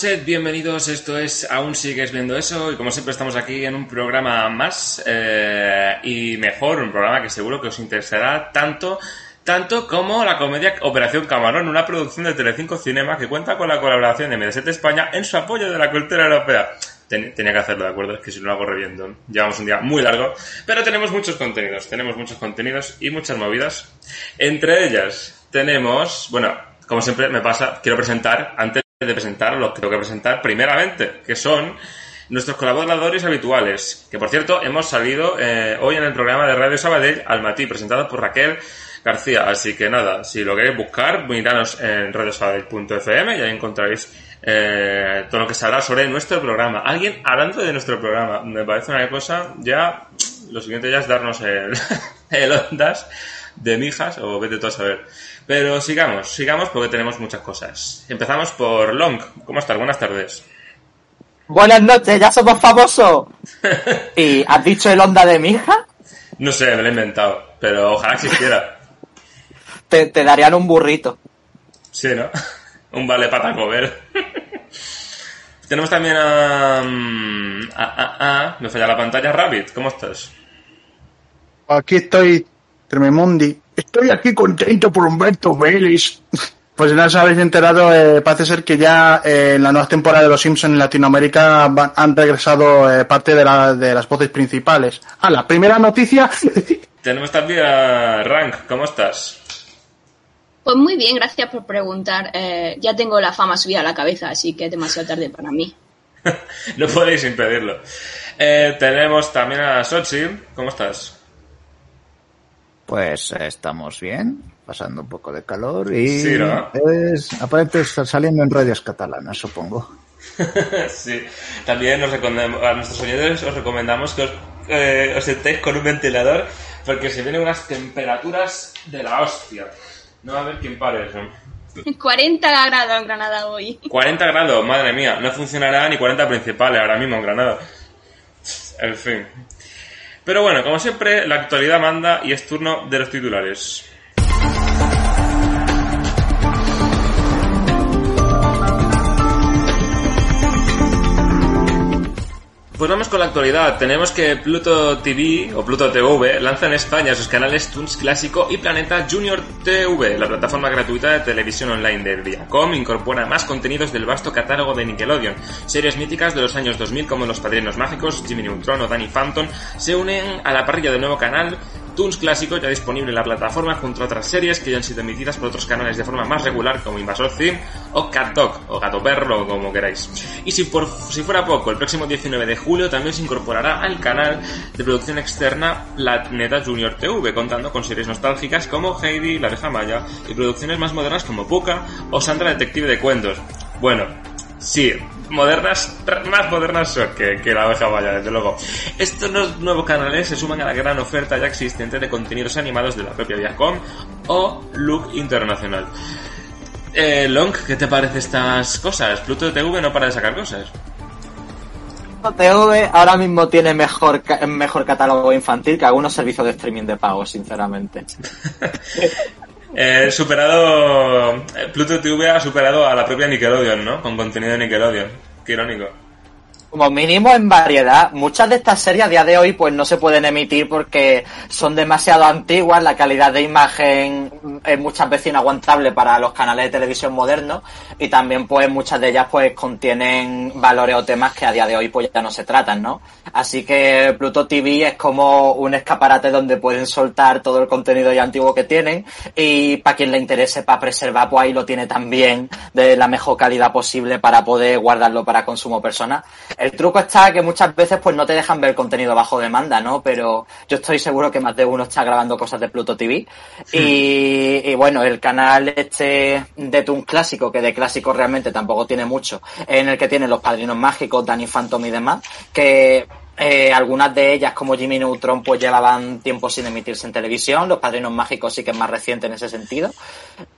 sed bienvenidos. Esto es Aún sigues viendo eso y como siempre estamos aquí en un programa más eh, y mejor, un programa que seguro que os interesará tanto tanto como la comedia Operación Camarón, una producción de Telecinco Cinema que cuenta con la colaboración de Mediaset España en su apoyo de la cultura europea. Ten- tenía que hacerlo, ¿de acuerdo? Es que si no lo hago reviendo. Llevamos un día muy largo, pero tenemos muchos contenidos, tenemos muchos contenidos y muchas movidas. Entre ellas tenemos, bueno, como siempre me pasa, quiero presentar, antes de presentar los que tengo que presentar primeramente, que son nuestros colaboradores habituales, que por cierto hemos salido eh, hoy en el programa de Radio Sabadell al Matí, presentado por Raquel García. Así que nada, si lo queréis buscar, miranos en radiosabadell.fm y ahí encontraréis eh, todo lo que se habla sobre nuestro programa. Alguien hablando de nuestro programa, me parece una cosa ya, lo siguiente ya es darnos el, el ondas de mijas o vete tú a saber. Pero sigamos, sigamos porque tenemos muchas cosas. Empezamos por Long. ¿Cómo estás? Buenas tardes. Buenas noches, ya somos famosos. ¿Y has dicho el onda de mi hija? No sé, me lo he inventado, pero ojalá existiera. Te, te darían un burrito. Sí, ¿no? Un vale para comer. Tenemos también a, mm, a, a- a- Me falla la pantalla, Rabbit. ¿Cómo estás? Aquí estoy, Trememundi. Estoy aquí contento por Humberto Vélez. Pues no os habéis enterado, eh, parece ser que ya eh, en la nueva temporada de Los Simpsons en Latinoamérica van- han regresado eh, parte de, la- de las voces principales. Ah, la primera noticia. Tenemos también a Rank. ¿Cómo estás? Pues muy bien, gracias por preguntar. Eh, ya tengo la fama subida a la cabeza, así que es demasiado tarde para mí. no podéis impedirlo. Eh, tenemos también a Sochi. ¿Cómo estás? Pues eh, estamos bien, pasando un poco de calor y Sí, ¿no? es, aparente estar saliendo en radios catalanas, supongo. sí. También os recomendamos- a nuestros oyentes os recomendamos que os, eh, os sentéis con un ventilador porque se vienen unas temperaturas de la hostia. No va a haber quién pare eso. 40 grados en Granada hoy. 40 grados, madre mía. No funcionará ni 40 principales ahora mismo en Granada. En fin. Pero bueno, como siempre, la actualidad manda y es turno de los titulares. Pues vamos con la actualidad. Tenemos que Pluto TV o Pluto TV lanza en España sus canales Toons Clásico y Planeta Junior TV. La plataforma gratuita de televisión online de Viacom incorpora más contenidos del vasto catálogo de Nickelodeon. Series míticas de los años 2000 como Los Padrinos Mágicos, Jimmy Neutron o Danny Phantom se unen a la parrilla del nuevo canal Toons Clásico ya disponible en la plataforma junto a otras series que ya han sido emitidas por otros canales de forma más regular como Invasor Sim o Cat Dog o Gato Perro o como queráis. Y si, por, si fuera poco, el próximo 19 de julio también se incorporará al canal de producción externa Planeta Junior TV contando con series nostálgicas como Heidi, La Abeja Maya y producciones más modernas como Puka o Sandra Detective de Cuentos. Bueno, Sí, modernas, más modernas que, que la abeja vaya, desde luego. Estos nuevos canales se suman a la gran oferta ya existente de contenidos animados de la propia Viacom o Look Internacional. Eh, Long, ¿qué te parece estas cosas? Pluto TV no para de sacar cosas. TV ahora mismo tiene mejor, mejor catálogo infantil que algunos servicios de streaming de pago, sinceramente. Eh, superado. eh, Pluto TV ha superado a la propia Nickelodeon, ¿no? Con contenido de Nickelodeon. Qué irónico. Como mínimo en variedad. Muchas de estas series a día de hoy pues no se pueden emitir porque son demasiado antiguas, la calidad de imagen es muchas veces inaguantable para los canales de televisión modernos y también pues muchas de ellas pues contienen valores o temas que a día de hoy pues ya no se tratan, ¿no? Así que Pluto TV es como un escaparate donde pueden soltar todo el contenido ya antiguo que tienen y para quien le interese para preservar pues ahí lo tiene también de la mejor calidad posible para poder guardarlo para consumo personal. El truco está que muchas veces pues no te dejan ver contenido bajo demanda, ¿no? Pero yo estoy seguro que más de uno está grabando cosas de Pluto TV. Y, y bueno, el canal este de Toon Clásico, que de clásico realmente tampoco tiene mucho, en el que tienen los padrinos mágicos, Danny Phantom y demás, que eh, algunas de ellas, como Jimmy Neutron, pues llevaban tiempo sin emitirse en televisión. Los Padrinos Mágicos sí que es más reciente en ese sentido.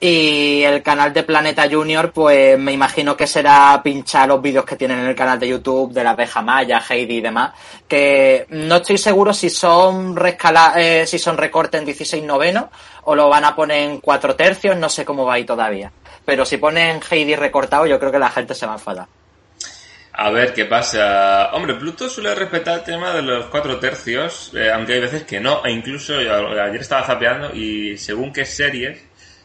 Y el canal de Planeta Junior, pues me imagino que será pinchar los vídeos que tienen en el canal de YouTube de la abeja Maya, Heidi y demás. Que no estoy seguro si son rescala eh, si son recortes en 16 novenos o lo van a poner en 4 tercios, no sé cómo va ahí todavía. Pero si ponen Heidi recortado, yo creo que la gente se va a enfadar. A ver qué pasa. Hombre, Pluto suele respetar el tema de los cuatro tercios, eh, aunque hay veces que no. E incluso ayer estaba zapeando y según qué series,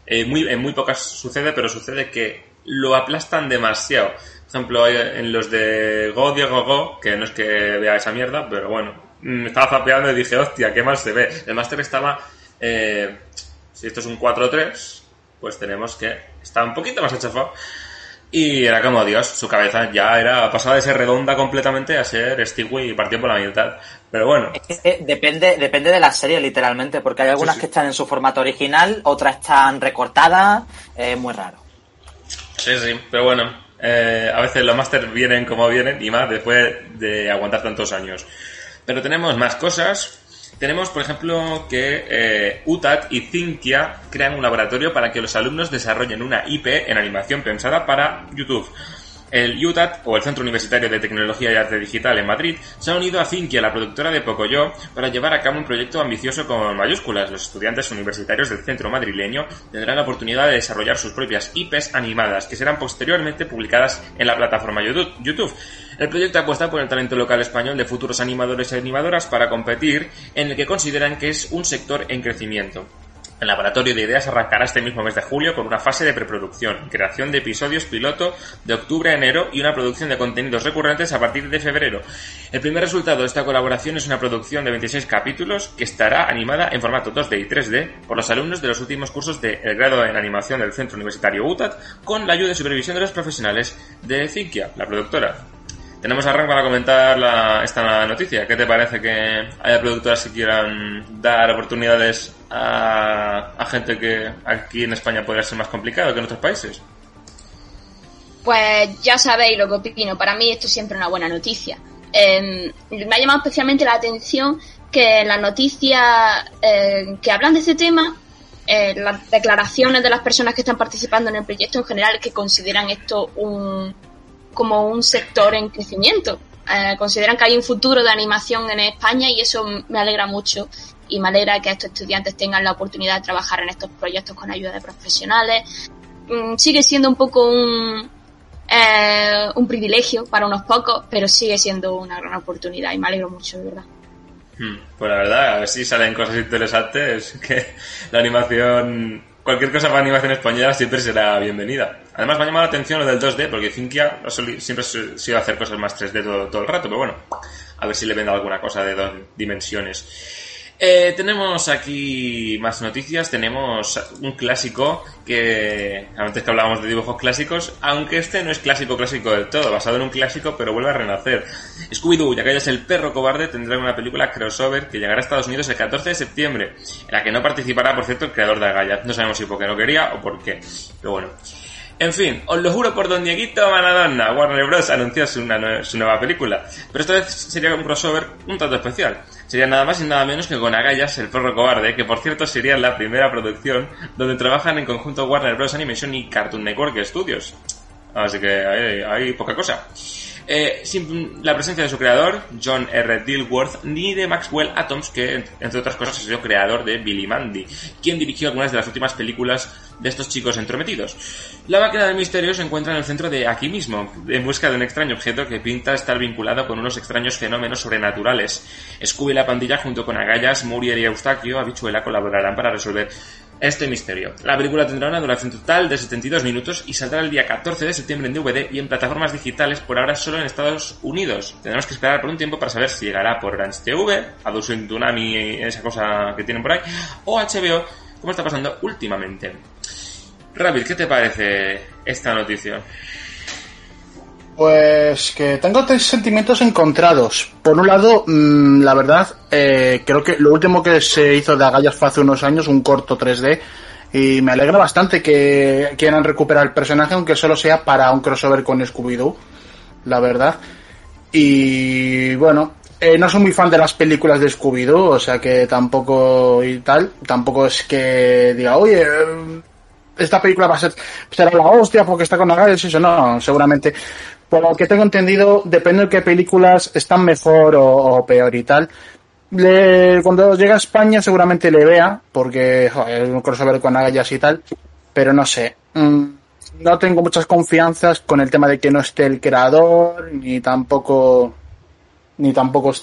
eh, en muy pocas sucede, pero sucede que lo aplastan demasiado. Por ejemplo, hay en los de Go Diego Go, que no es que vea esa mierda, pero bueno, mm, estaba zapeando y dije, hostia, qué mal se ve. El máster estaba, eh, si esto es un 4-3, pues tenemos que, está un poquito más achafado. Y era como Dios, su cabeza ya era pasaba de ser redonda completamente a ser Stewie y partió por la mitad. Pero bueno, Es que depende, depende de la serie, literalmente, porque hay algunas Sí, sí. que están en su formato original, otras están recortadas, es muy raro. sí, sí, pero bueno, eh, a veces los máster vienen como vienen y más después de aguantar tantos años. Pero tenemos más cosas. Tenemos, por ejemplo, que eh, UTAT y Cintia crean un laboratorio para que los alumnos desarrollen una IP en animación pensada para YouTube. El UTAT, o el Centro Universitario de Tecnología y Arte Digital en Madrid, se ha unido a Cintia, la productora de Pocoyo, para llevar a cabo un proyecto ambicioso con mayúsculas. Los estudiantes universitarios del centro madrileño tendrán la oportunidad de desarrollar sus propias IPs animadas, que serán posteriormente publicadas en la plataforma YouTube. YouTube. El proyecto apuesta por el talento local español de futuros animadores y animadoras para competir en el que consideran que es un sector en crecimiento. El laboratorio de ideas arrancará este mismo mes de julio con una fase de preproducción, creación de episodios piloto de octubre a enero y una producción de contenidos recurrentes a partir de febrero. El primer resultado de esta colaboración es una producción de 26 capítulos que estará animada en formato 2D y 3D por los alumnos de los últimos cursos de el grado en animación del Centro Universitario UTAT con la ayuda y supervisión de los profesionales de Cinquia, la productora. Tenemos a para comentar la- esta noticia. ¿Qué te parece que haya productoras que quieran dar oportunidades a, gente que aquí en España podría ser más complicado que en otros países? Pues ya sabéis lo que opino. Para mí esto es siempre una buena noticia. Eh, me ha llamado especialmente la atención que las noticias eh, que hablan de este tema, eh, las declaraciones de las personas que están participando en el proyecto en general, que consideran esto un, como un sector en crecimiento. Eh, consideran que hay un futuro de animación en España y eso me alegra mucho y me alegra que estos estudiantes tengan la oportunidad de trabajar en estos proyectos con ayuda de profesionales. Mm, sigue siendo un poco un, eh, un privilegio para unos pocos, pero sigue siendo una gran oportunidad y me alegro mucho, de verdad. Hmm, Pues la verdad, a ver si salen cosas interesantes, que la animación, cualquier cosa para animación española siempre será bienvenida. Además me ha llamado la atención lo del 2D, porque Cinquia siempre ha sido hacer cosas más 3D todo, todo el rato, pero bueno, a ver si le vende alguna cosa de dos dimensiones. Eh, tenemos aquí más noticias. Tenemos un clásico que antes que hablábamos de dibujos clásicos, aunque este no es clásico clásico del todo, basado en un clásico, pero vuelve a renacer. Scooby-Doo, ya que es el perro cobarde, tendrá una película crossover que llegará a Estados Unidos el 14 de septiembre, en la que no participará, por cierto, el creador de Agaya. No sabemos si porque no quería o por qué, pero bueno. En fin, os lo juro por Don Dieguito Maradona, Warner Bros. anunció su, una su nueva película, pero esta vez sería un crossover un tanto especial. Sería nada más y nada menos que con Agallas, el perro cobarde, que por cierto sería la primera producción donde trabajan en conjunto Warner Bros. Animation y Cartoon Network Studios. Así que hay poca cosa. Eh, sin la presencia de su creador, John R. Dilworth, ni de Maxwell Atoms, que entre otras cosas ha sido creador de Billy Mandy, quien dirigió algunas de las últimas películas de estos chicos entrometidos. La máquina del misterio se encuentra en el centro de aquí mismo, en busca de un extraño objeto que pinta estar vinculado con unos extraños fenómenos sobrenaturales. Scooby la pandilla, junto con Agallas, Muriel y Eustaquio, Habichuela, colaborarán para resolver este misterio. La película tendrá una duración total de 72 minutos y saldrá el día 14 de septiembre en DVD y en plataformas digitales por ahora solo en Estados Unidos. Tendremos que esperar por un tiempo para saber si llegará por Orange TV, Adult Tsunami, esa cosa que tienen por ahí, o HBO, como está pasando últimamente. Rabbit, ¿qué te parece esta noticia? Pues que tengo tres sentimientos encontrados. Por un lado, mmm, la verdad, eh, creo que lo último que se hizo de Agallas fue hace unos años, un corto 3D, y me alegra bastante que quieran recuperar el personaje, aunque solo sea para un crossover con Scooby-Doo, la verdad. Y bueno, eh, no soy muy fan de las películas de Scooby-Doo, o sea que tampoco y tal, tampoco es que diga, oye, esta película va a ser será la hostia porque está con Agallas, eso no, seguramente por lo que tengo entendido, depende de qué películas están mejor o, peor y tal. Le, cuando llegue a España seguramente le vea, porque joder, es un crossover con Agallas y tal, pero no sé. Mm, no tengo muchas confianzas con el tema de que no esté el creador, ni tampoco, ni tampoco, o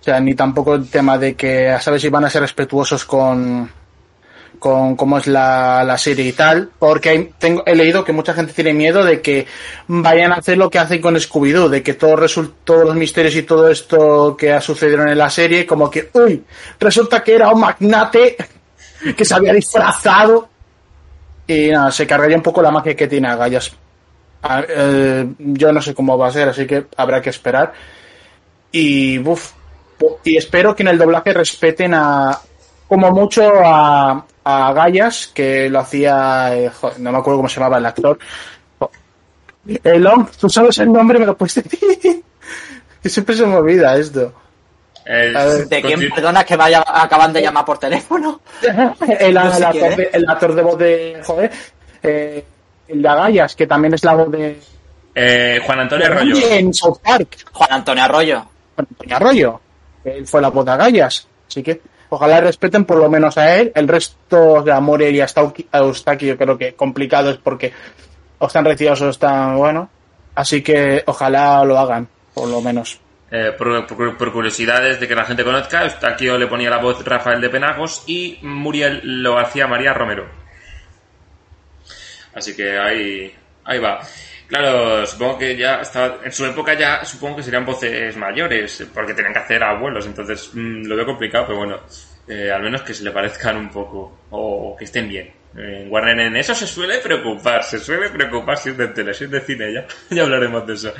sea, ni tampoco el tema de que a saber si van a ser respetuosos con, con cómo es la, la serie y tal, porque tengo, he leído que mucha gente tiene miedo de que vayan a hacer lo que hacen con Scooby-Doo, de que todo todos los misterios y todo esto que ha sucedido en la serie, como que, uy, resulta que era un magnate que se había disfrazado y nada, se cargaría un poco la magia que tiene Agallas. Eh, yo no sé cómo va a ser, así que habrá que esperar. Y, uf, y espero que en el doblaje respeten a, como mucho a, a Gallas, que lo hacía, eh, joder, no me acuerdo cómo se llamaba el actor. Elon, tú sabes el nombre, me lo puedes decir. y siempre se me olvida esto. El, ¿De quién, perdona, que vaya, acaban de llamar por teléfono? el, No sé el quién actor de, el actor de voz de, joder, eh, el de Agallas, que también es la voz de... eh, Juan Antonio Arroyo. En South Park. Juan Antonio Arroyo. Juan Antonio Arroyo. Él fue la voz de Agallas. Así que ojalá respeten por lo menos a él. El resto de Amore y a Stauki- a Eustaki yo creo que complicado es porque o están retirados o están, bueno. Así que ojalá lo hagan, por lo menos. Eh, por curiosidades de que la gente conozca, aquí le ponía la voz Rafael de Penagos y Muriel lo hacía María Romero. Así que ahí, ahí va. Claro, supongo que ya estaba, en su época ya supongo que serían voces mayores, porque tenían que hacer abuelos, entonces mm, lo veo complicado, pero bueno, eh, al menos que se le parezcan un poco, o que estén bien. Eh, Warner en eso se suele preocupar, se suele preocupar si es de tele, si es de cine, ya, ya hablaremos de eso.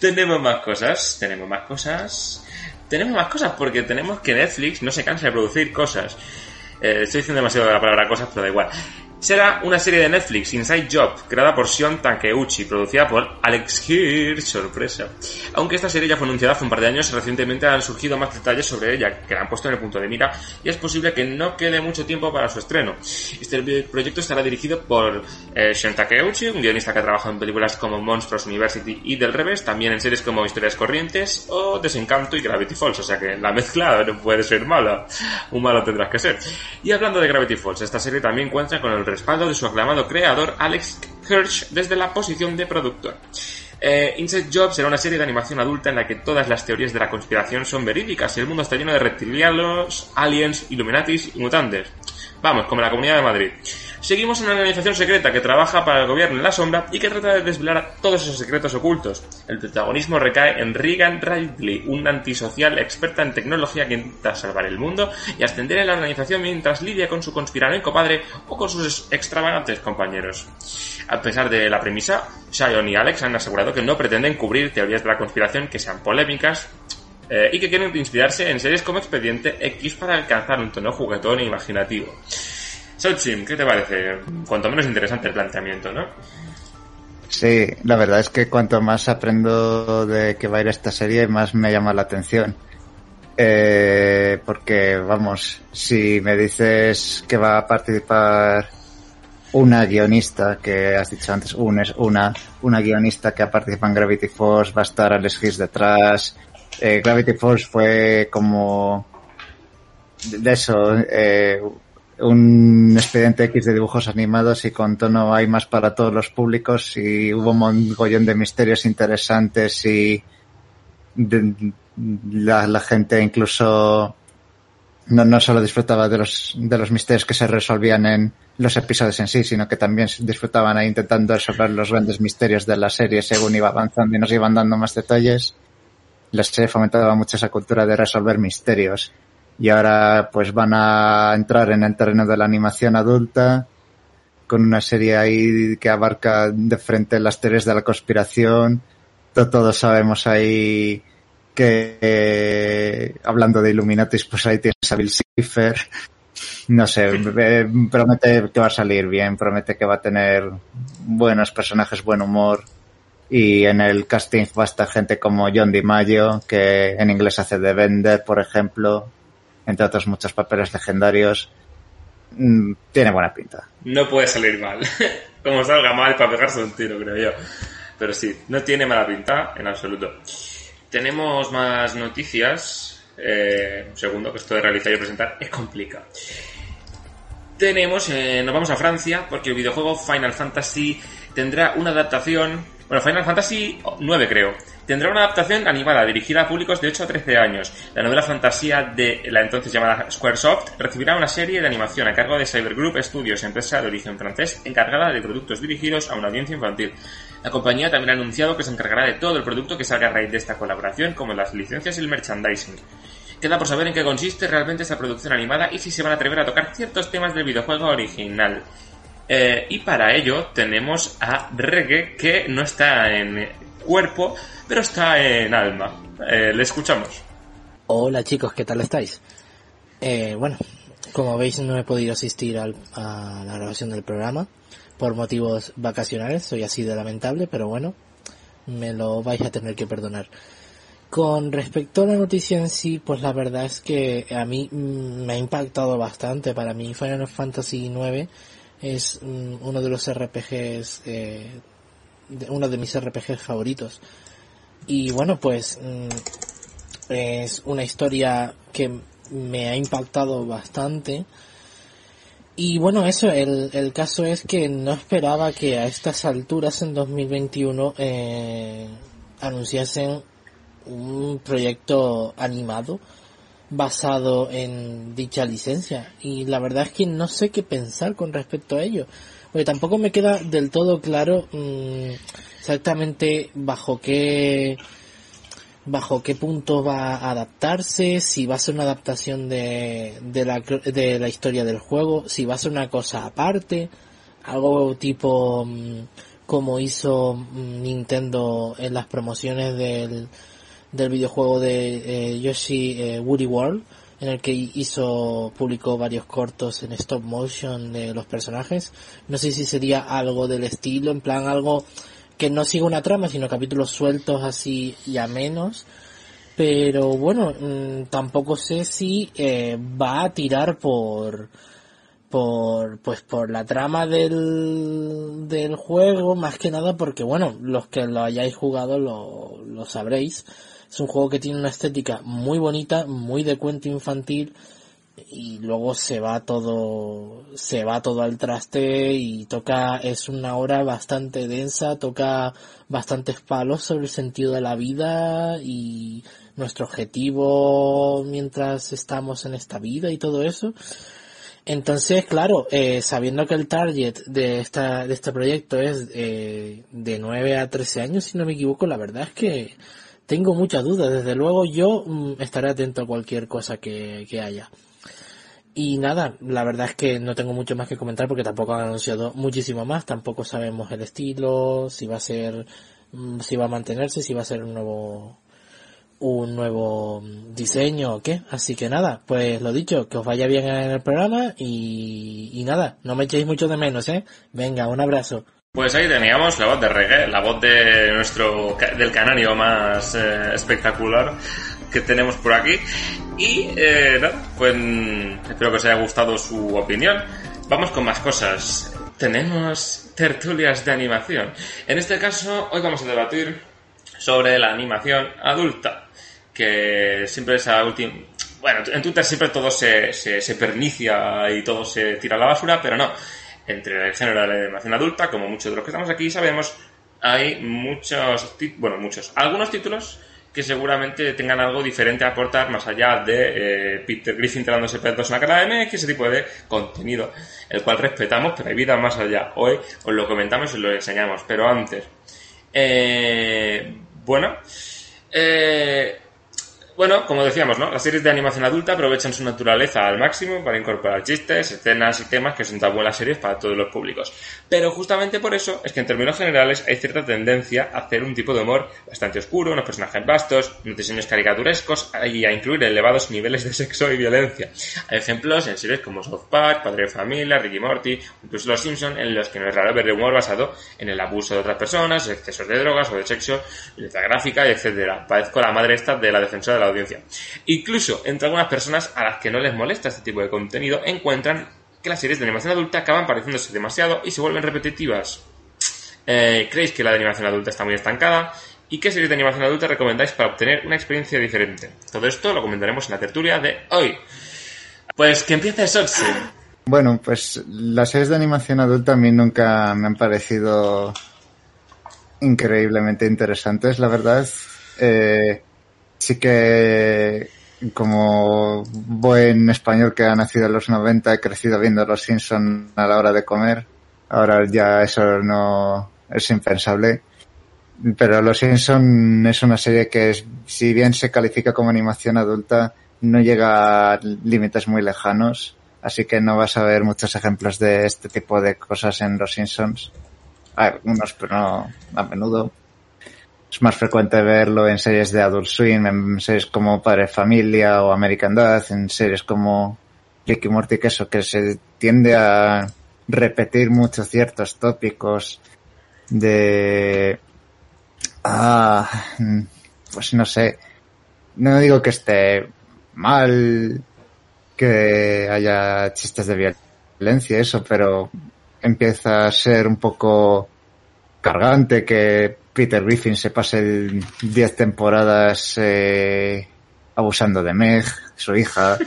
Tenemos más cosas, tenemos más cosas, tenemos más cosas porque tenemos que Netflix no se cansa de producir cosas. Eh, estoy diciendo demasiado la palabra cosas, pero da igual. Será una serie de Netflix, Inside Job, creada por Shion Takeuchi, producida por Alex Hirsch, sorpresa. Aunque esta serie ya fue anunciada hace un par de años, recientemente han surgido más detalles sobre ella, que la han puesto en el punto de mira, y es posible que no quede mucho tiempo para su estreno. Este proyecto estará dirigido por eh, Shion Takeuchi, un guionista que ha trabajado en películas como Monsters University y Del Revés, también en series como Historias Corrientes o Desencanto y Gravity Falls, o sea que la mezcla no puede ser mala. Un malo tendrás que ser. Y hablando de Gravity Falls, esta serie también cuenta con el respaldo de su aclamado creador Alex Hirsch desde la posición de productor. Eh, Inside Job será una serie de animación adulta en la que todas las teorías de la conspiración son verídicas y el mundo está lleno de reptilianos, aliens, illuminatis y mutantes. Vamos, como la Comunidad de Madrid. Seguimos una organización secreta que trabaja para el gobierno en la sombra y que trata de desvelar todos esos secretos ocultos. El protagonismo recae en Regan Ridley, un antisocial experta en tecnología que intenta salvar el mundo y ascender en la organización mientras lidia con su conspiranoico padre o con sus extravagantes compañeros. A pesar de la premisa, Shion y Alex han asegurado que no pretenden cubrir teorías de la conspiración que sean polémicas eh, y que quieren inspirarse en series como Expediente X para alcanzar un tono juguetón e imaginativo. Sochim, ¿qué te parece? Cuanto menos interesante el planteamiento, ¿no? Sí, la verdad es que cuanto más aprendo de que va a ir esta serie, más me llama la atención. Eh, porque, vamos, si me dices que va a participar una guionista que has dicho antes, un, es una, una guionista que ha participado en Gravity Force, va a estar Alex Higgs detrás. Eh, Gravity Force fue como de eso, eh, un expediente X de dibujos animados y con tono hay más para todos los públicos y hubo un montón de misterios interesantes y la gente incluso no, no solo disfrutaba de los, de los misterios que se resolvían en los episodios en sí, sino que también disfrutaban ahí intentando resolver los grandes misterios de la serie según iba avanzando y nos iban dando más detalles. La serie fomentaba mucho esa cultura de resolver misterios. Y ahora pues van a entrar en el terreno de la animación adulta con una serie ahí que abarca de frente las teorías de la conspiración. To- Todos sabemos ahí que eh, hablando de Illuminatis, pues ahí tienes a Bill Cipher. No sé, eh, promete que va a salir bien, promete que va a tener buenos personajes, buen humor. Y en el casting va a estar gente como John DiMaggio, que en inglés hace de Bender, por ejemplo, entre otros muchos papeles legendarios. Mm, Tiene buena pinta. No puede salir mal. Como salga mal para pegarse un tiro, creo yo. Pero sí, no tiene mala pinta en absoluto. Tenemos más noticias. Eh, un segundo, que esto de realizar y presentar es complicado. Tenemos, eh, nos vamos a Francia, porque el videojuego Final Fantasy tendrá una adaptación. Bueno, Final Fantasy 9 creo. Tendrá una adaptación animada dirigida a públicos de 8 a 13 años. La novela fantasía de la entonces llamada Squaresoft recibirá una serie de animación a cargo de Cybergroup Studios, empresa de origen francés encargada de productos dirigidos a una audiencia infantil. La compañía también ha anunciado que se encargará de todo el producto que salga a raíz de esta colaboración, como las licencias y el merchandising. Queda por saber en qué consiste realmente esta producción animada y si se van a atrever a tocar ciertos temas del videojuego original. Eh, y para ello tenemos a Reggae, que no está en cuerpo, pero está en alma. Eh, le escuchamos. Hola chicos, ¿qué tal estáis? Eh, bueno, como veis no he podido asistir al- a la grabación del programa por motivos vacacionales, soy así de lamentable, pero bueno, me lo vais a tener que perdonar. Con respecto a la noticia en sí, pues la verdad es que a mí mm, me ha impactado bastante. Para mí Final Fantasy IX es mm, uno de los RPGs, eh, uno de mis RPGs favoritos. Y bueno, pues mm, es una historia que me ha impactado bastante. Y bueno, eso, el, el caso es que no esperaba que a estas alturas en 2021 eh, anunciasen un proyecto animado basado en dicha licencia. Y la verdad es que no sé qué pensar con respecto a ello. Porque tampoco me queda del todo claro mm, exactamente bajo qué bajo qué punto va a adaptarse, si va a ser una adaptación de, de, la, de la historia del juego, si va a ser una cosa aparte, algo tipo mm, como hizo mm, Nintendo en las promociones del, del videojuego de eh, Yoshi eh, Woody World, en el que hizo, publicó varios cortos en stop motion de los personajes. No sé si sería algo del estilo, en plan algo que no siga una trama, sino capítulos sueltos así y a menos. Pero bueno, mm, tampoco sé si eh, va a tirar por por pues por la trama del, del juego más que nada porque bueno los que lo hayáis jugado lo, lo sabréis es un juego que tiene una estética muy bonita muy de cuento infantil y luego se va todo se va todo al traste y toca es una obra bastante densa toca bastantes palos sobre el sentido de la vida y nuestro objetivo mientras estamos en esta vida y todo eso. Entonces, claro, eh, sabiendo que el target de esta de este proyecto es eh, de 9 a 13 años, si no me equivoco, la verdad es que tengo muchas dudas. Desde luego, yo mm, estaré atento a cualquier cosa que, que haya. Y nada, la verdad es que no tengo mucho más que comentar porque tampoco han anunciado muchísimo más. Tampoco sabemos el estilo, si va a ser, mm, si va a mantenerse, si va a ser un nuevo un nuevo diseño o qué. Así que nada, pues lo dicho, que os vaya bien en el programa y, y nada, no me echéis mucho de menos, ¿eh? Venga, un abrazo. Pues ahí teníamos la voz de Reggae, la voz de nuestro del canario más eh, espectacular que tenemos por aquí. Y eh, nada, pues mm, espero que os haya gustado su opinión. Vamos con más cosas. tenemos tertulias de animación. En este caso, hoy vamos a debatir sobre la animación adulta, que siempre es la última... Bueno, en Twitter siempre todo se pernicia y todo se tira a la basura, pero no. Entre el género de la animación adulta, como muchos de los que estamos aquí sabemos, hay muchos, bueno, muchos, algunos títulos que seguramente tengan algo diferente a aportar más allá de eh, Peter Griffin tirándose pedos en la cara de MX, ese tipo de contenido, el cual respetamos, pero hay vida más allá. Hoy os lo comentamos y lo enseñamos, pero antes. Eh, bueno, eh, bueno, como decíamos, ¿no? Las series de animación adulta aprovechan su naturaleza al máximo para incorporar chistes, escenas y temas que son tan buenas series para todos los públicos. Pero justamente por eso es que en términos generales hay cierta tendencia a hacer un tipo de humor bastante oscuro, unos personajes vastos, unos diseños caricaturescos y a incluir elevados niveles de sexo y violencia. Hay ejemplos en series como South Park, Padre de Familia, Ricky Morty, incluso Los Simpson, en los que no es raro ver humor basado en el abuso de otras personas, excesos de drogas o de sexo, violencia gráfica, etc. Parezco la madre esta de la defensora de la audiencia. Incluso entre algunas personas a las que no les molesta este tipo de contenido encuentran que las series de animación adulta acaban pareciéndose demasiado y se vuelven repetitivas. Eh, ¿Creéis que la de animación adulta está muy estancada? ¿Y qué series de animación adulta recomendáis para obtener una experiencia diferente? Todo esto lo comentaremos en la tertulia de hoy. Pues que empiece Sochi. Bueno, pues las series de animación adulta a mí nunca me han parecido increíblemente interesantes, la verdad. Eh, sí que como buen español que ha nacido en los 90 he crecido viendo Los Simpson a la hora de comer. Ahora ya eso no es impensable. Pero Los Simpson es una serie que si bien se califica como animación adulta, no llega a límites muy lejanos. Así que no vas a ver muchos ejemplos de este tipo de cosas en Los Simpsons. Algunos, pero no a menudo. Es más frecuente verlo en series de Adult Swim, en series como Padre Familia o American Dad, en series como Ricky Morty, que eso, que se tiende a repetir mucho ciertos tópicos de... Ah, pues no sé. No digo que esté mal que haya chistes de violencia, eso, pero empieza a ser un poco cargante que Peter Griffin se pase 10 temporadas eh, abusando de Meg, su hija.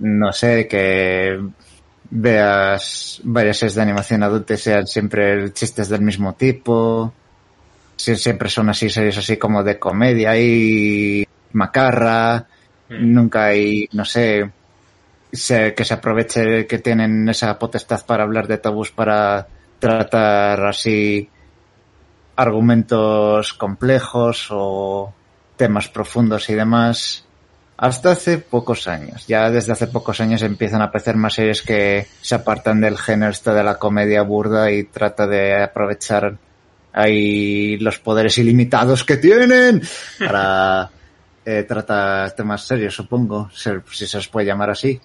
No sé, que veas varias series de animación adulta y sean siempre chistes del mismo tipo. Si siempre son así series así como de comedia y macarra. Nunca hay, no sé, se, que se aproveche que tienen esa potestad para hablar de tabús para tratar así argumentos complejos o temas profundos y demás hasta hace pocos años. Ya desde hace pocos años empiezan a aparecer más series que se apartan del género este de la comedia burda y trata de aprovechar ahí los poderes ilimitados que tienen para eh, tratar temas serios, supongo, si se os puede llamar así.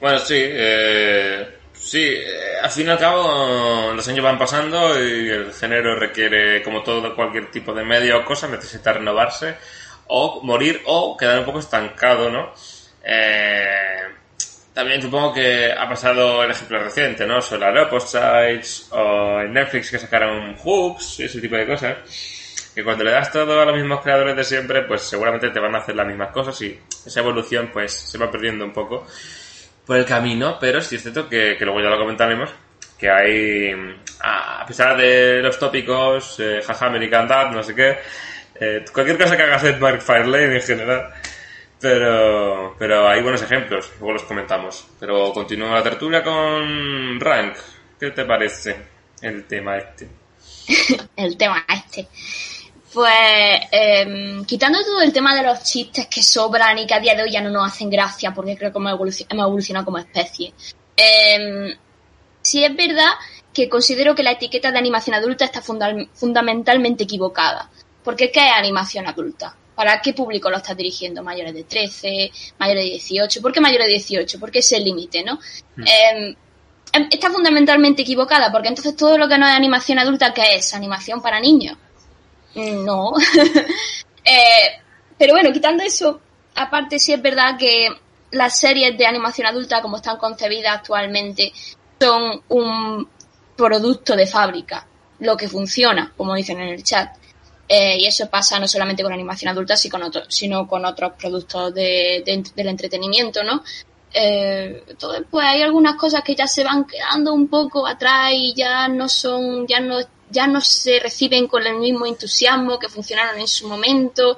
Bueno, sí, eh, sí, eh, al fin y al cabo los años van pasando y el género requiere, como todo cualquier tipo de medio o cosa, necesita renovarse o morir o quedar un poco estancado, ¿no? Eh, también supongo que ha pasado el ejemplo reciente, ¿no? Solar Opposites o en Netflix que sacaron Hooks, ese tipo de cosas. Que cuando le das todo a los mismos creadores de siempre, pues seguramente te van a hacer las mismas cosas y esa evolución pues se va perdiendo un poco por el camino, pero sí es cierto que, que luego ya lo comentaremos, que hay, a pesar de los tópicos, eh, jaja, American Dad, no sé qué, eh, cualquier cosa que hagas de Mark Firelane en general, pero, pero hay buenos ejemplos, luego los comentamos. Pero continúa la tertulia con Rank. ¿Qué te parece el tema este? el tema este. Pues eh, quitando todo el tema de los chistes que sobran y que a día de hoy ya no nos hacen gracia porque creo que hemos, evolucion hemos evolucionado como especie. Eh, sí es verdad que considero que la etiqueta de animación adulta está funda fundamentalmente equivocada. Porque ¿qué es animación adulta? ¿Para qué público lo estás dirigiendo? ¿Mayores de 13? ¿Mayores de 18? ¿Por qué mayores de 18? ¿Por qué ese límite, no? Mm. Eh, está fundamentalmente equivocada porque entonces todo lo que no es animación adulta, ¿qué es? ¿Animación para niños? No. eh, pero bueno, quitando eso, aparte sí es verdad que las series de animación adulta como están concebidas actualmente son un producto de fábrica, lo que funciona, como dicen en el chat. Eh, y eso pasa no solamente con animación adulta, sino con, sino con otros productos de, de, del entretenimiento, ¿no? Eh, entonces, pues hay algunas cosas que ya se van quedando un poco atrás y ya no son, ya no, ya no se reciben con el mismo entusiasmo que funcionaron en su momento.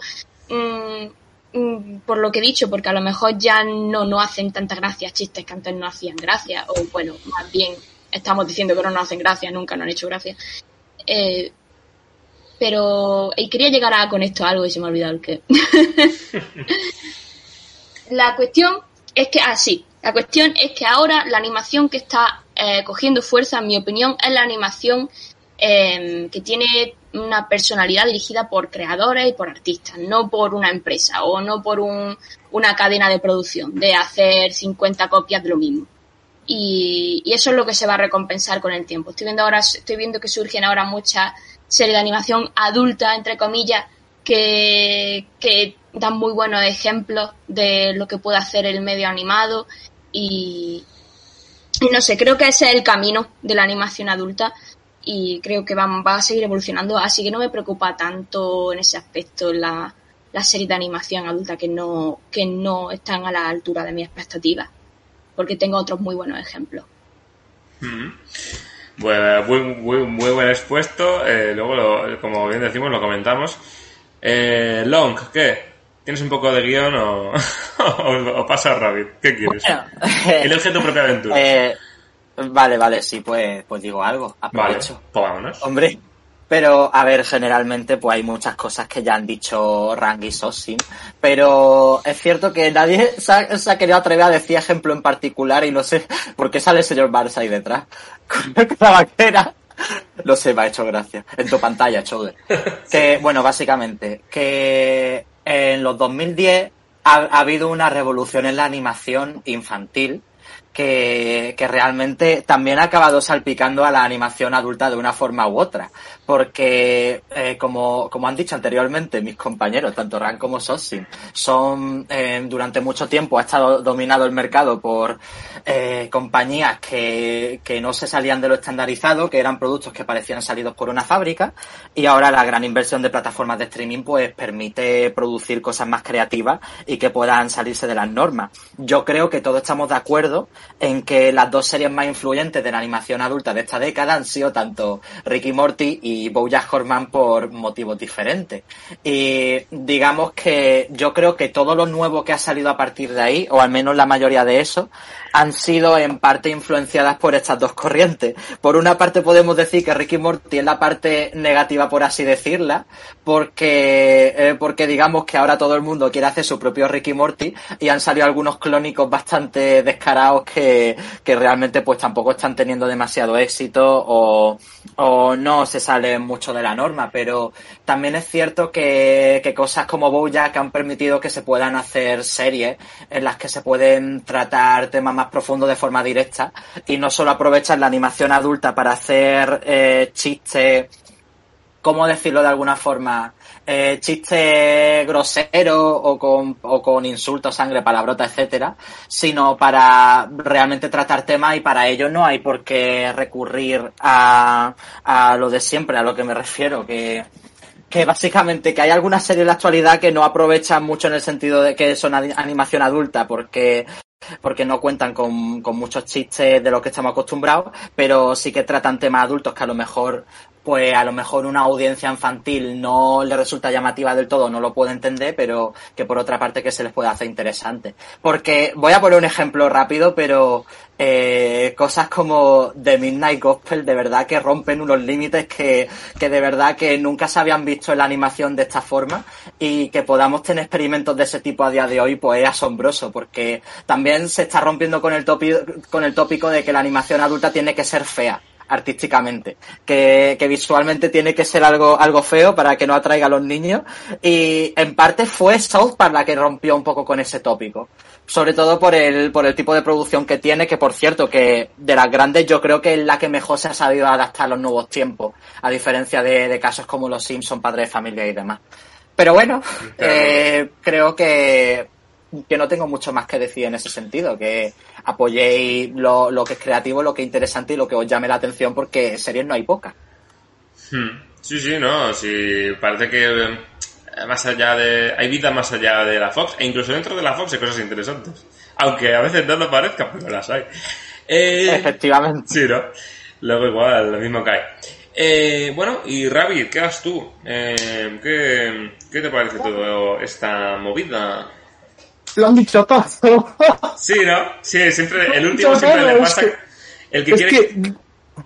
Mm, mm, por lo que he dicho, porque a lo mejor ya no, no hacen tanta gracia chistes que antes no hacían gracia, o bueno, más bien estamos diciendo que no nos hacen gracia, nunca nos han hecho gracia. Eh, pero y quería llegar a con esto algo y se me ha olvidado el la cuestión es que, ah, la cuestión es que ahora la animación que está eh, cogiendo fuerza, en mi opinión, es la animación eh, que tiene una personalidad dirigida por creadores y por artistas, no por una empresa o no por un, una cadena de producción, de hacer 50 copias de lo mismo. Y, eso es lo que se va a recompensar con el tiempo. Estoy viendo ahora, estoy viendo que surgen ahora muchas series de animación adulta, entre comillas, que, que dan muy buenos ejemplos de lo que puede hacer el medio animado y no sé, creo que ese es el camino de la animación adulta y creo que va, va, a seguir evolucionando, así que no me preocupa tanto en ese aspecto la, la serie de animación adulta que no, que no están a la altura de mis expectativas, porque tengo otros muy buenos ejemplos. Mm. Bueno, muy, muy, muy buen expuesto, eh, luego, lo, como bien decimos, lo comentamos. Eh, Long, ¿qué? ¿Tienes un poco de guion o, o, o pasa Rabbit? ¿Qué quieres? Bueno, Elige tu propia aventura. Eh, vale, vale, sí, pues, pues digo algo. Aprovecho. Vale, pues vámonos. Hombre, pero, a ver, generalmente pues hay muchas cosas que ya han dicho Rang y Sosin, pero es cierto que nadie se ha, se ha, querido atrever a decir ejemplo en particular y no sé por qué sale el señor Barça ahí detrás, con la vaquera. No sé, me ha hecho gracia. En tu pantalla, Choder. Que, bueno, básicamente, que en los 2010 ha, ha habido una revolución en la animación infantil que, que, realmente también ha acabado salpicando a la animación adulta de una forma u otra. Porque, eh, como, como han dicho anteriormente mis compañeros, tanto Ran como Sosin, son, eh, durante mucho tiempo ha estado dominado el mercado por eh, compañías que, que no se salían de lo estandarizado, que eran productos que parecían salidos por una fábrica, y ahora la gran inversión de plataformas de streaming pues permite producir cosas más creativas y que puedan salirse de las normas. Yo creo que todos estamos de acuerdo en que las dos series más influyentes de la animación adulta de esta década han sido tanto Ricky Morty y Bojack Horseman por motivos diferentes. Y digamos que yo creo que todo lo nuevo que ha salido a partir de ahí, o al menos la mayoría de eso, han sido en parte influenciadas por estas dos corrientes. Por una parte podemos decir que Ricky Morty es la parte negativa, por así decirla, porque, eh, porque digamos que ahora todo el mundo quiere hacer su propio Ricky Morty y han salido algunos clónicos bastante descarados que, que realmente pues tampoco están teniendo demasiado éxito o, o no se salen mucho de la norma, pero también es cierto que, que cosas como Bojack han permitido que se puedan hacer series en las que se pueden tratar temas más profundo de forma directa y no solo aprovechan la animación adulta para hacer eh, chistes, ¿cómo decirlo de alguna forma? Eh, chistes groseros o con, o con insultos, sangre, palabrota, etcétera, sino para realmente tratar temas y para ello no hay por qué recurrir a, a lo de siempre, a lo que me refiero, que que básicamente que hay algunas series en la actualidad que no aprovechan mucho en el sentido de que son animación adulta porque porque no cuentan con, con, muchos chistes de los que estamos acostumbrados, pero sí que tratan temas adultos que a lo mejor pues a lo mejor una audiencia infantil no le resulta llamativa del todo, no lo puede entender, pero que por otra parte que se les puede hacer interesante. Porque voy a poner un ejemplo rápido, pero eh, cosas como The Midnight Gospel de verdad que rompen unos límites que, que de verdad que nunca se habían visto en la animación de esta forma y que podamos tener experimentos de ese tipo a día de hoy pues es asombroso porque también se está rompiendo con el con el tópico de que la animación adulta tiene que ser fea artísticamente, que, que, visualmente tiene que ser algo, algo feo para que no atraiga a los niños y en parte fue South Park la que rompió un poco con ese tópico, sobre todo por el, por el tipo de producción que tiene, que por cierto que de las grandes yo creo que es la que mejor se ha sabido adaptar a los nuevos tiempos, a diferencia de, de casos como Los Simpson, Padre de Familia y demás. Pero bueno, eh, creo que que no tengo mucho más que decir en ese sentido, que apoyéis lo, lo que es creativo, lo que es interesante y lo que os llame la atención, porque series no hay pocas. Hmm. Sí, sí, no, sí, parece que eh, más allá de... Hay vida más allá de la Fox, e incluso dentro de la Fox hay cosas interesantes. Aunque a veces no lo parezca, pero las hay. Eh, Efectivamente. Sí, ¿no? Luego igual, lo mismo cae. Eh, bueno, y Rabbit, ¿qué haces tú? Eh, ¿qué, ¿Qué te parece todo esta movida? Lo han dicho todo. Sí, ¿no? Sí, siempre, el último siempre le Es pasa... que- El que es quiere... que...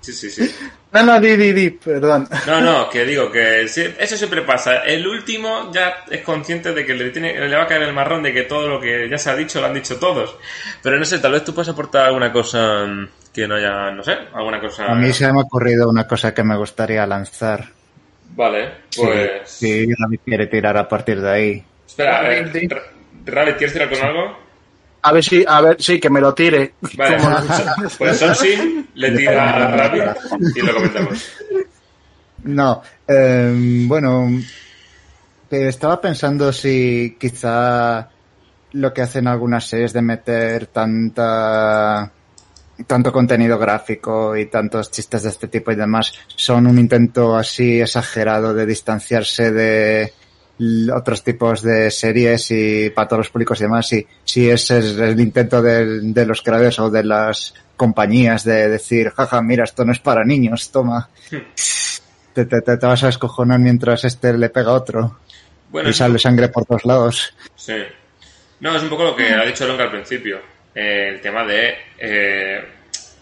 Sí, sí, sí. No, no, di, di, di, perdón. No, no, que digo que sí, eso siempre pasa. El último ya es consciente de que le, tiene, le va a caer el marrón de que todo lo que ya se ha dicho lo han dicho todos. Pero no sé, tal vez tú puedes aportar alguna cosa que no haya, no sé, alguna cosa. A mí se me ha ocurrido una cosa que me gustaría lanzar. Vale, Sí, pues. Si Rabbit quiere tirar a partir de ahí. Espera, a ver, Rabbit, di. Ra- Rabbit, ¿quieres tirar con algo? A ver si, a ver, sí, que me lo tire. Vale, pues Sonsi le tira a Rabbit y lo comentamos. No, eh, bueno, que estaba pensando si quizá lo que hacen algunas series de meter tanta tanto contenido gráfico y tantos chistes de este tipo y demás son un intento así exagerado de distanciarse de otros tipos de series y para todos los públicos y demás y si ese es el intento de, los creadores o de las compañías de decir jaja mira esto no es para niños toma te, te, te- te vas a escojonar mientras este le pega a otro Bueno, y sale sangre por todos lados Sí. No, es un poco lo que ha dicho Longa al principio. Eh, el tema de eh,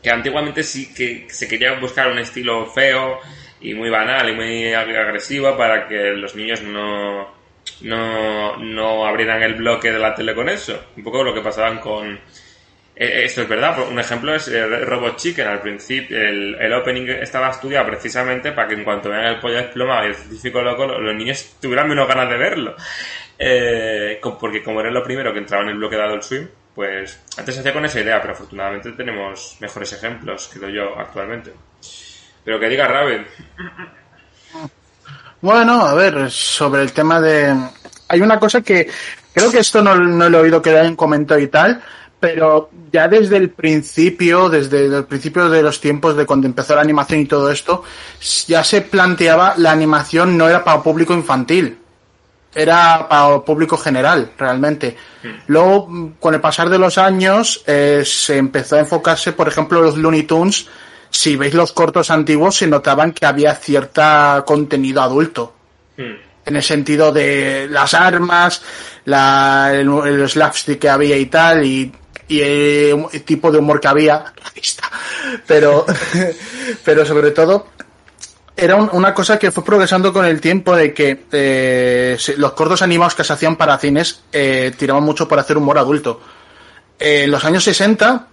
que antiguamente sí que se quería buscar un estilo feo y muy banal y muy ag- agresivo para que los niños no, no, no abrieran el bloque de la tele con eso. Un poco lo que pasaban con... eh, Esto es verdad, un ejemplo es eh, Robot Chicken. Al principio, el, el opening estaba estudiado precisamente para que en cuanto vean el pollo desplomado y el científico loco, lo- los niños tuvieran menos ganas de verlo. Eh, porque como era lo primero que entraba en el bloque de Adult Swim, pues antes se hacía con esa idea, pero afortunadamente tenemos mejores ejemplos, creo yo, actualmente. Pero que diga Raven. Bueno, a ver, sobre el tema de... Hay una cosa que creo que esto no, no lo he oído que hayan comentado y tal, pero ya desde el principio, desde el principio de los tiempos de cuando empezó la animación y todo esto, ya se planteaba la animación no era para público infantil, era para público general, realmente. Luego, mm, con el pasar de los años, eh, se empezó a enfocarse, por ejemplo, los Looney Tunes. Si veis los cortos antiguos, se notaban que había cierta contenido adulto. Hmm. En el sentido de las armas, la, el, el slapstick que había y tal, y, y eh, el tipo de humor que había. Pero, pero sobre todo, era un- una cosa que fue progresando con el tiempo de que eh, los cortos animados que se hacían para cines eh, tiraban mucho por hacer humor adulto. Eh, en los años 60,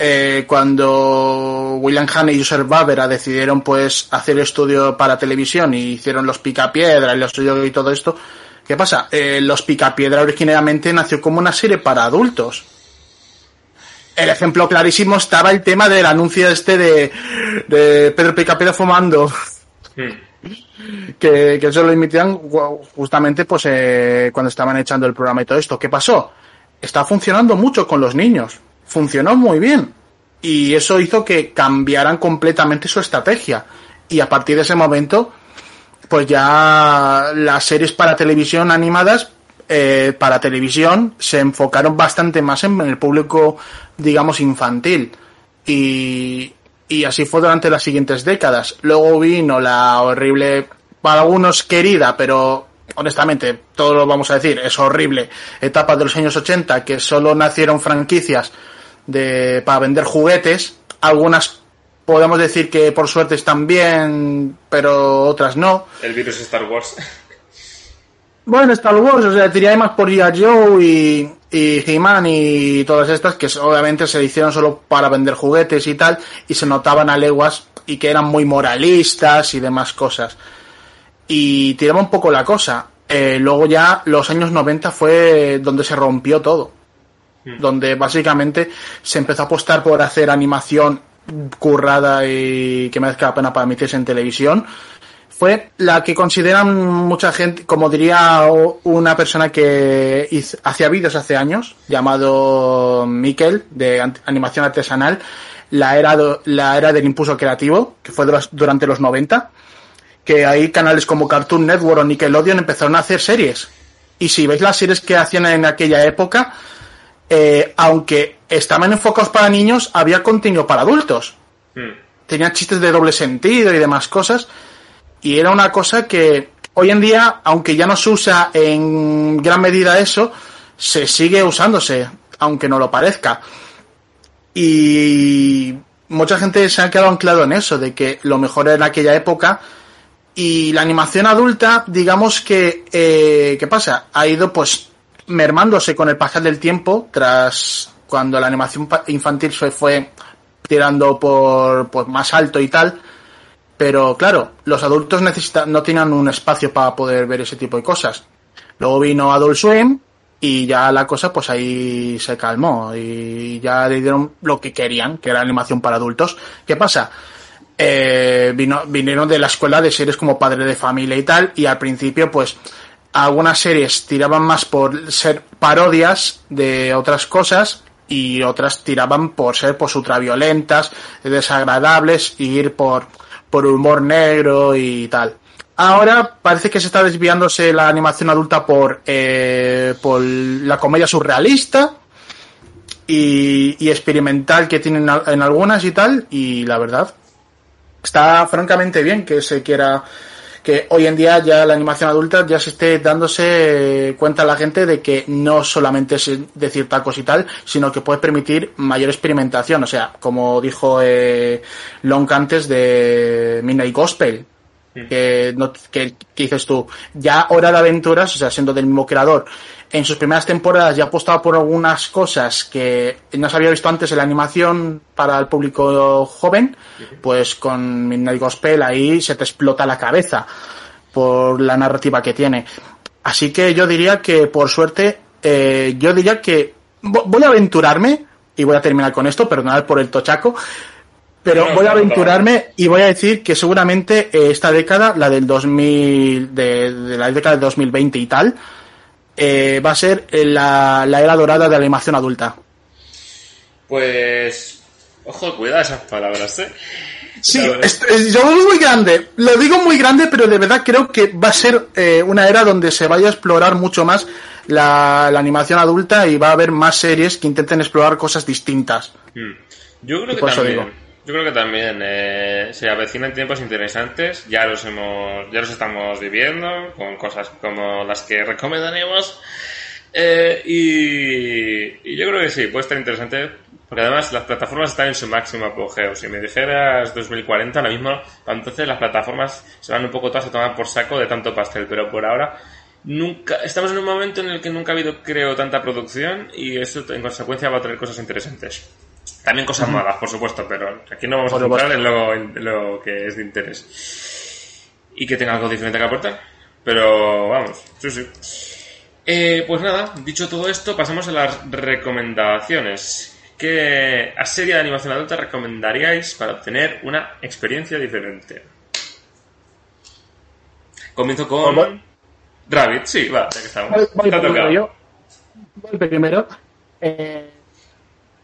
eh, cuando William Hanna y Joseph Barbera decidieron pues hacer estudio para televisión y hicieron los Picapiedra y los estudios y todo esto, ¿qué pasa? Eh, los Picapiedra originalmente nació como una serie para adultos. El ejemplo clarísimo estaba el tema del anuncio este de, de Pedro Picapiedra fumando Hmm. que, que eso lo emitían justamente pues eh, cuando estaban echando el programa y todo esto. ¿Qué pasó? Está funcionando mucho con los niños. Funcionó muy bien. Y eso hizo que cambiaran completamente su estrategia. Y a partir de ese momento, pues ya las series para televisión animadas, eh, para televisión, se enfocaron bastante más en el público, digamos, infantil. Y, y así fue durante las siguientes décadas. Luego vino la horrible, para algunos querida, pero honestamente, todo lo vamos a decir, es horrible, etapa de los años 80, que solo nacieron franquicias de, para vender juguetes. Algunas podemos decir que por suerte están bien, pero otras no. El virus Star Wars. Bueno, Star Wars, o sea, diría más por G.I. Joe y, y He-Man y todas estas que obviamente se hicieron solo para vender juguetes y tal, y se notaban a leguas y que eran muy moralistas y demás cosas. Y tiraba un poco la cosa. Eh, luego ya los años 90 fue donde se rompió todo. Donde básicamente se empezó a apostar por hacer animación currada y que merezca la pena para emitirse en televisión. Fue la que consideran mucha gente, como diría una persona que hacía vídeos hace años, llamado Mikel, de animación artesanal, la era, la era del impulso creativo, que fue dura- durante los 90, que ahí canales como Cartoon Network o Nickelodeon empezaron a hacer series. Y si veis las series que hacían en aquella época, eh, aunque estaban enfocados para niños, había contenido para adultos Hmm. tenía chistes de doble sentido y demás cosas. Y era una cosa que hoy en día, aunque ya no se usa en gran medida eso, se sigue usándose, aunque no lo parezca. Y mucha gente se ha quedado anclado en eso, de que lo mejor era en aquella época. Y la animación adulta, digamos que, eh, ¿qué pasa? Ha ido pues mermándose con el pasar del tiempo, tras cuando la animación infantil se fue tirando por, por más alto y tal. Pero claro, los adultos necesitan, no tenían un espacio para poder ver ese tipo de cosas. Luego vino Adult Swim y ya la cosa pues ahí se calmó y ya le dieron lo que querían, que era animación para adultos. ¿Qué pasa? Eh, vino, vinieron de la escuela de series como Padre de Familia y tal y al principio pues algunas series tiraban más por ser parodias de otras cosas y otras tiraban por ser pues ultraviolentas, desagradables y ir por, por humor negro y tal. Ahora parece que se está desviándose la animación adulta por, eh, por la comedia surrealista y, y experimental que tienen en algunas y tal, y la verdad, está francamente bien que se quiera que hoy en día ya la animación adulta ya se esté dándose cuenta a la gente de que no solamente es decir tacos y tal, sino que puede permitir mayor experimentación. O sea, como dijo eh, Long antes de Midnight Gospel, que, no, que, que dices tú, ya Hora de Aventuras, o sea, siendo del mismo creador, en sus primeras temporadas ya apostaba por algunas cosas que no se había visto antes en la animación para el público joven, pues con Midnight Gospel ahí se te explota la cabeza por la narrativa que tiene. Así que yo diría que, por suerte, eh, yo diría que vo- voy a aventurarme, y voy a terminar con esto, perdonad por el tochaco, pero No, voy a no, no. aventurarme y voy a decir que seguramente eh, esta década, la del 2000, de, de la década del 2020 y tal, eh, va a ser eh, la, la era dorada de la animación adulta. Pues. Ojo, cuidado esas palabras, ¿eh? Sí, es, es- yo es muy grande. Lo digo muy grande, pero de verdad creo que va a ser eh, una era donde se vaya a explorar mucho más la, la animación adulta y va a haber más series que intenten explorar cosas distintas. Mm. Yo creo Y que también. digo. Yo creo que también eh, se avecinan tiempos interesantes. Ya los hemos, ya los estamos viviendo con cosas como las que recomendaremos. Eh, y, yo creo que sí, puede estar interesante. Porque además las plataformas están en su máximo apogeo. Si me dijeras 2040, ahora mismo, entonces las plataformas se van un poco todas a tomar por saco de tanto pastel. Pero por ahora, nunca, estamos en un momento en el que nunca ha habido, creo, tanta producción y eso en consecuencia va a traer cosas interesantes. También cosas malas, por supuesto, pero aquí no vamos a Por centrar en lo, en lo que es de interés. Y que tenga algo diferente que aportar. Pero vamos, sí, sí. Eh, pues nada, dicho todo esto, pasamos a las recomendaciones. ¿Qué serie de animación adulta recomendaríais para obtener una experiencia diferente? Comienzo con... Voy- Rabbit, sí, va, ya que estamos. Voy, voy primero tocado. yo. Voy primero. Eh,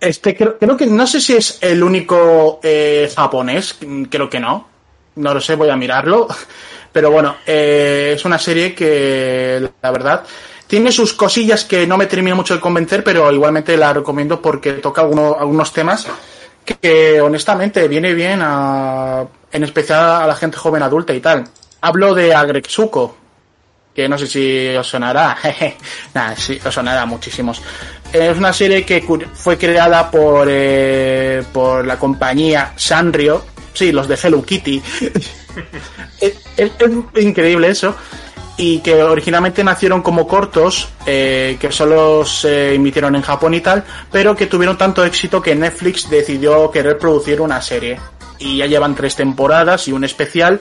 este creo, creo que no sé si es el único eh, japonés, creo que no. No lo sé, voy a mirarlo. Pero bueno, eh, es una serie que la verdad tiene sus cosillas que no me termina mucho de convencer, pero igualmente la recomiendo porque toca alguno- algunos temas que, que, honestamente viene bien a, en especial a la gente joven adulta y tal. Hablo de Agretsuko, que no sé si os sonará. Nada, sí, os sonará muchísimos. Es una serie que fue creada por, eh, por la compañía Sanrio, sí, los de Hello Kitty. es, es- es increíble eso. Y que originalmente nacieron como cortos, eh, que solo se emitieron en Japón y tal, pero que tuvieron tanto éxito que Netflix decidió querer producir una serie. Y ya llevan tres temporadas y un especial,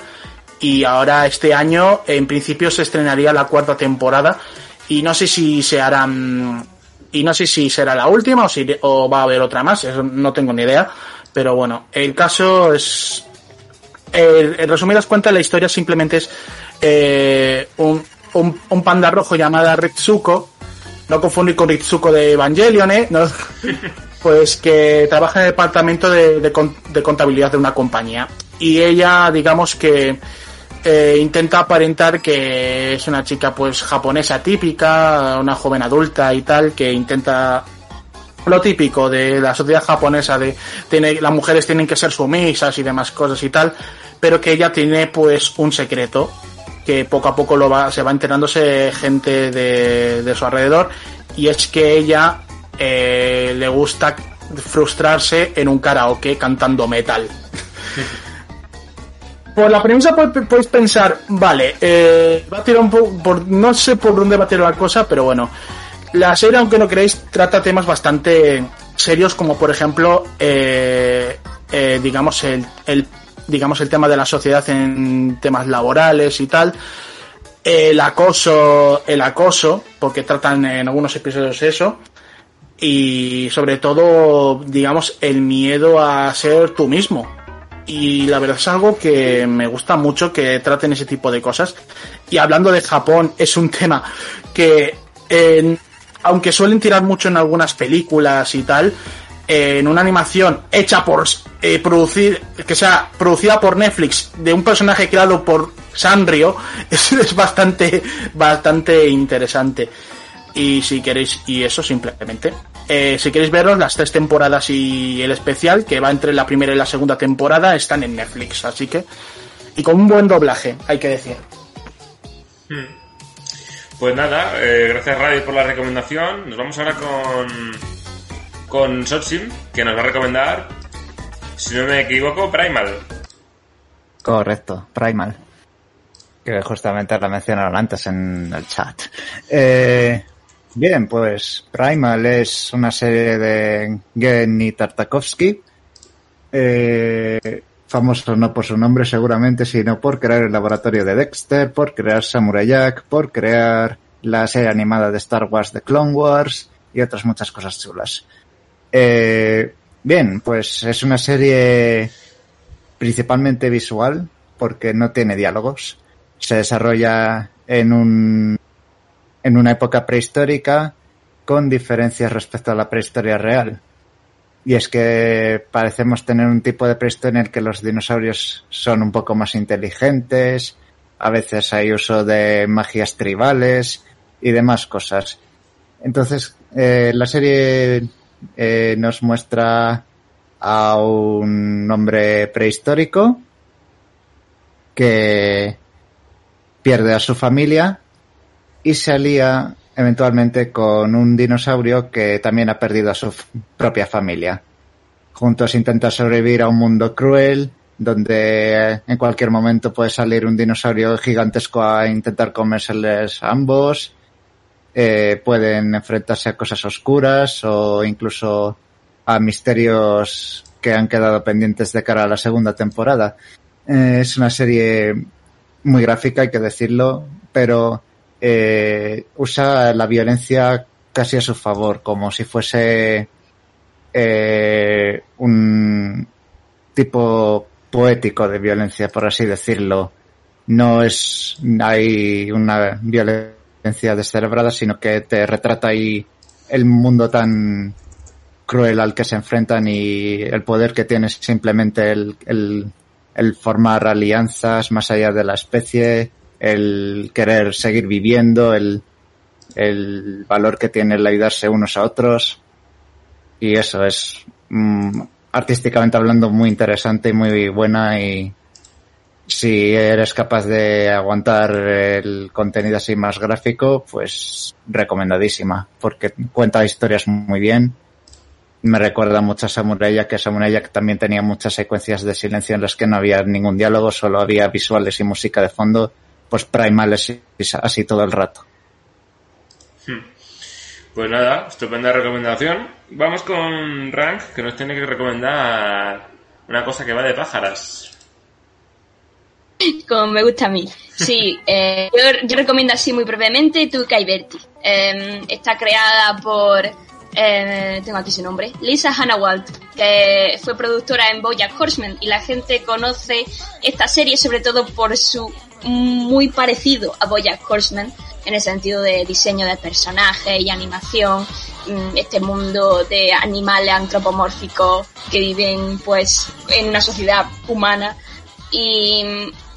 y ahora este año en principio se estrenaría la cuarta temporada y no sé si se harán y no sé si será la última o si o va a haber otra más eso no tengo ni idea pero bueno el caso es eh, en resumidas cuentas, la historia simplemente es eh, un, un, panda rojo llamado Ritsuko, no confundir con Ritsuko de Evangelion, ¿eh? Pues que trabaja en el departamento de, de de contabilidad de una compañía. Y ella, digamos que eh, intenta aparentar que es una chica pues japonesa típica, una joven adulta y tal, que intenta lo típico de la sociedad japonesa de tiene, las mujeres tienen que ser sumisas y demás cosas y tal, pero que ella tiene pues un secreto que poco a poco lo va, se va enterándose gente de, de su alrededor y es que ella eh, le gusta frustrarse en un karaoke cantando metal. Por la premisa podéis pensar, vale, eh, va a tirar un poco, no sé por dónde va a tirar la cosa, pero bueno, la serie, aunque no creéis, trata temas bastante serios, como por ejemplo, eh, eh, digamos, el, el, digamos, el tema de la sociedad en temas laborales y tal. El acoso, el acoso, porque tratan en algunos episodios eso. Y sobre todo, digamos, el miedo a ser tú mismo. Y la verdad es algo que me gusta mucho que traten ese tipo de cosas. Y hablando de Japón, es un tema que, aunque suelen tirar mucho en algunas películas y tal, en una animación hecha por eh, producir, que sea producida por Netflix de un personaje creado por Sanrio, es, es bastante, bastante interesante. Y si queréis, y eso simplemente. Eh, si queréis veros, las tres temporadas y el especial, que va entre la primera y la segunda temporada, están en Netflix, así que. Y con un buen doblaje, hay que decir. Pues nada, eh, gracias Radio por la recomendación. Nos vamos ahora con con Sotsim, que nos va a recomendar, si no me equivoco, Primal. Correcto, Primal. Que justamente la mencionaron antes en el chat. Eh, bien, pues Primal es una serie de Genny Tartakovsky. Eh, famoso no por su nombre seguramente, sino por crear el laboratorio de Dexter, por crear Samurai Jack, por crear la serie animada de Star Wars de Clone Wars y otras muchas cosas chulas. Eh, bien, pues es una serie principalmente visual porque no tiene diálogos. Se desarrolla en un en una época prehistórica con diferencias respecto a la prehistoria real. Y es que parecemos tener un tipo de prehistoria en el que los dinosaurios son un poco más inteligentes, a veces hay uso de magias tribales y demás cosas. Entonces, eh, la serie eh, nos muestra a un hombre prehistórico que pierde a su familia y se alía eventualmente con un dinosaurio que también ha perdido a su propia familia. Juntos intentan sobrevivir a un mundo cruel donde eh, en cualquier momento puede salir un dinosaurio gigantesco a intentar comérseles a ambos. Eh, pueden enfrentarse a cosas oscuras o incluso a misterios que han quedado pendientes de cara a la segunda temporada. Eh, es una serie muy gráfica, hay que decirlo, pero eh, usa la violencia casi a su favor, como si fuese eh, un tipo poético de violencia, por así decirlo. No es hay una violencia descerebrada, sino que te retrata ahí el mundo tan cruel al que se enfrentan y el poder que tiene simplemente el, el, el formar alianzas más allá de la especie, el querer seguir viviendo, el, el valor que tiene el ayudarse unos a otros. Y eso es mm, artísticamente hablando muy interesante y muy buena y si eres capaz de aguantar el contenido así más gráfico, pues recomendadísima, porque cuenta historias muy bien. Me recuerda mucho a Samurai Jack, que Samurai Jack también tenía muchas secuencias de silencio en las que no había ningún diálogo, solo había visuales y música de fondo. Pues Primal es así todo el rato. Pues nada, estupenda recomendación. Vamos con Rank, que nos tiene que recomendar una cosa que va de pájaras. Como me gusta a mí. Sí, eh, yo, yo recomiendo así muy brevemente Tuca y Berti. Eh, está creada por eh, tengo aquí su nombre, Lisa Hannah Walt, que fue productora en Bojack Horseman y la gente conoce esta serie sobre todo por su muy parecido a Bojack Horseman en el sentido de diseño de personajes y animación, mm, este mundo de animales antropomórficos que viven pues en una sociedad humana. Y,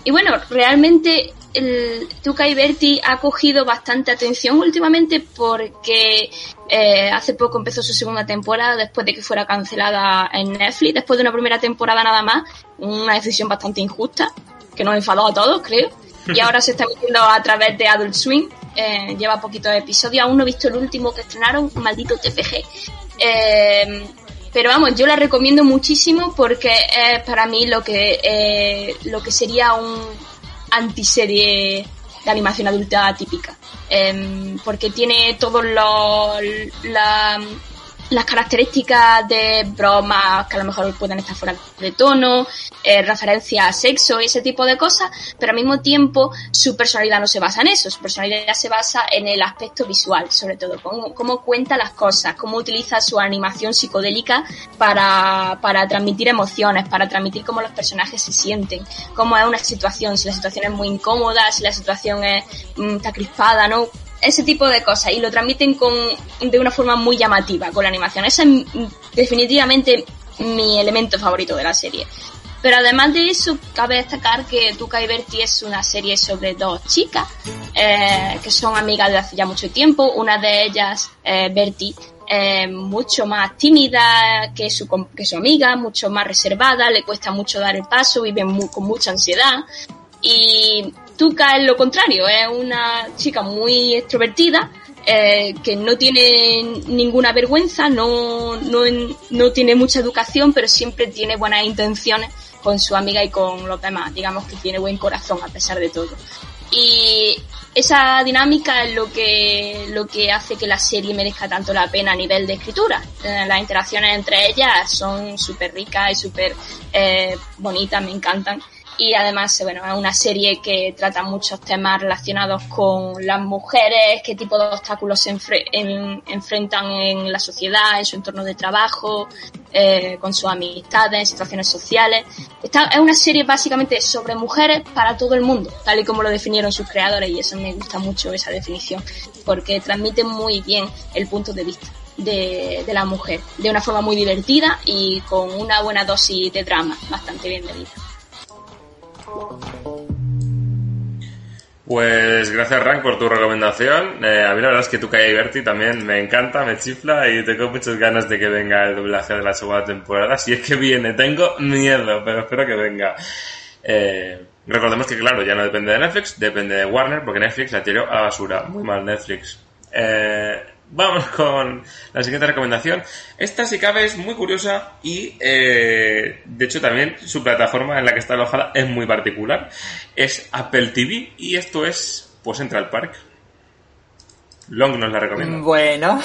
y bueno, realmente el Tuca y Berti ha cogido bastante atención últimamente porque eh, hace poco empezó su segunda temporada después de que fuera cancelada en Netflix, después de una primera temporada nada más, una decisión bastante injusta que nos enfadó a todos, creo. Y ahora se está emitiendo a través de Adult Swim. Eh, lleva poquitos episodios. Aún no he visto el último que estrenaron, maldito TPG. Eh, pero vamos, yo la recomiendo muchísimo porque es para mí lo que, lo que sería un antiserie de animación adulta típica. Em, porque tiene todos los, la, las características de bromas que a lo mejor pueden estar fuera de tono, eh, referencia a sexo y ese tipo de cosas, pero al mismo tiempo su personalidad no se basa en eso, su personalidad se basa en el aspecto visual, sobre todo, cómo, cómo cuenta las cosas, cómo utiliza su animación psicodélica para, para transmitir emociones, para transmitir cómo los personajes se sienten, cómo es una situación, si la situación es muy incómoda, si la situación es, mm, está crispada, ¿no? Ese tipo de cosas y lo transmiten con, de una forma muy llamativa con la animación. Ese es definitivamente mi elemento favorito de la serie. Pero además de eso, cabe destacar que Tuca y Bertie es una serie sobre dos chicas eh, que son amigas de hace ya mucho tiempo. Una de ellas, eh, Bertie, es mucho más tímida que su, que su amiga, mucho más reservada, le cuesta mucho dar el paso, vive con mucha ansiedad. Y Tuca es lo contrario, es una chica muy extrovertida, eh, que no tiene ninguna vergüenza, no, no, no tiene mucha educación, pero siempre tiene buenas intenciones con su amiga y con los demás. Digamos que tiene buen corazón a pesar de todo. Y esa dinámica es lo que, lo que hace que la serie merezca tanto la pena a nivel de escritura. Eh, las interacciones entre ellas son súper ricas y súper eh, bonitas, me encantan y además bueno es una serie que trata muchos temas relacionados con las mujeres qué tipo de obstáculos se enfrentan en la sociedad en su entorno de trabajo eh, con sus amistades en situaciones sociales. Esta, es una serie básicamente sobre mujeres para todo el mundo tal y como lo definieron sus creadores y eso me gusta mucho esa definición porque transmite muy bien el punto de vista de, de la mujer de una forma muy divertida y con una buena dosis de drama bastante bien medida pues gracias Rank por tu recomendación. Eh, a mí la verdad es que tu calle Berti también me encanta, me chifla y tengo muchas ganas de que venga el doblaje de la segunda temporada. Si es que viene, tengo miedo, pero espero que venga. Eh, recordemos que claro, ya no depende de Netflix, depende de Warner, porque Netflix la tiró a basura. Muy mal Netflix. Eh, Vamos con la siguiente recomendación. Esta, si cabe, es muy curiosa y, eh, de hecho, también su plataforma en la que está alojada es muy particular. Es Apple TV y esto es, pues, Central Park. Long nos la recomienda. Bueno.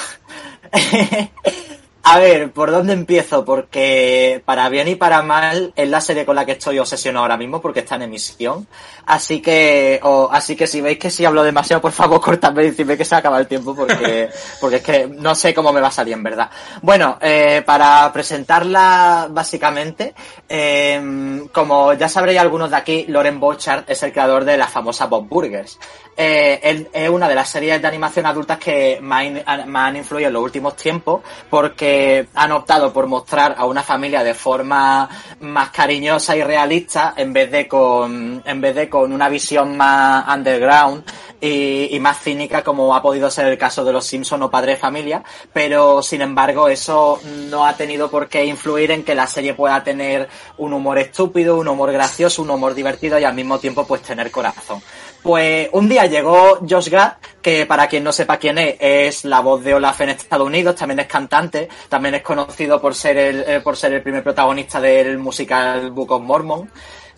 A ver, ¿por dónde empiezo? Porque para bien y para mal es la serie con la que estoy obsesionado ahora mismo porque está en emisión. Así que, así que si veis que si hablo demasiado, por favor, cortadme y decidme que se acaba el tiempo porque, porque es que no sé cómo me va a salir verdad. Bueno, eh, para presentarla básicamente, eh, como ya sabréis algunos de aquí, Loren Bochard es el creador de la famosa Bob Burgers. Eh, es una de las series de animación adultas que más, han influido en los últimos tiempos porque han optado por mostrar a una familia de forma más cariñosa y realista en vez de con, en vez de con una visión más underground y, más cínica como ha podido ser el caso de los Simpson o Padre Familia, pero sin embargo eso no ha tenido por qué influir en que la serie pueda tener un humor estúpido, un humor gracioso, un humor divertido y al mismo tiempo pues tener corazón. Pues un día llegó Josh Gad, que para quien no sepa quién es, es la voz de Olaf en Estados Unidos, también es cantante, también es conocido por ser el, eh, por ser el primer protagonista del musical Book of Mormon.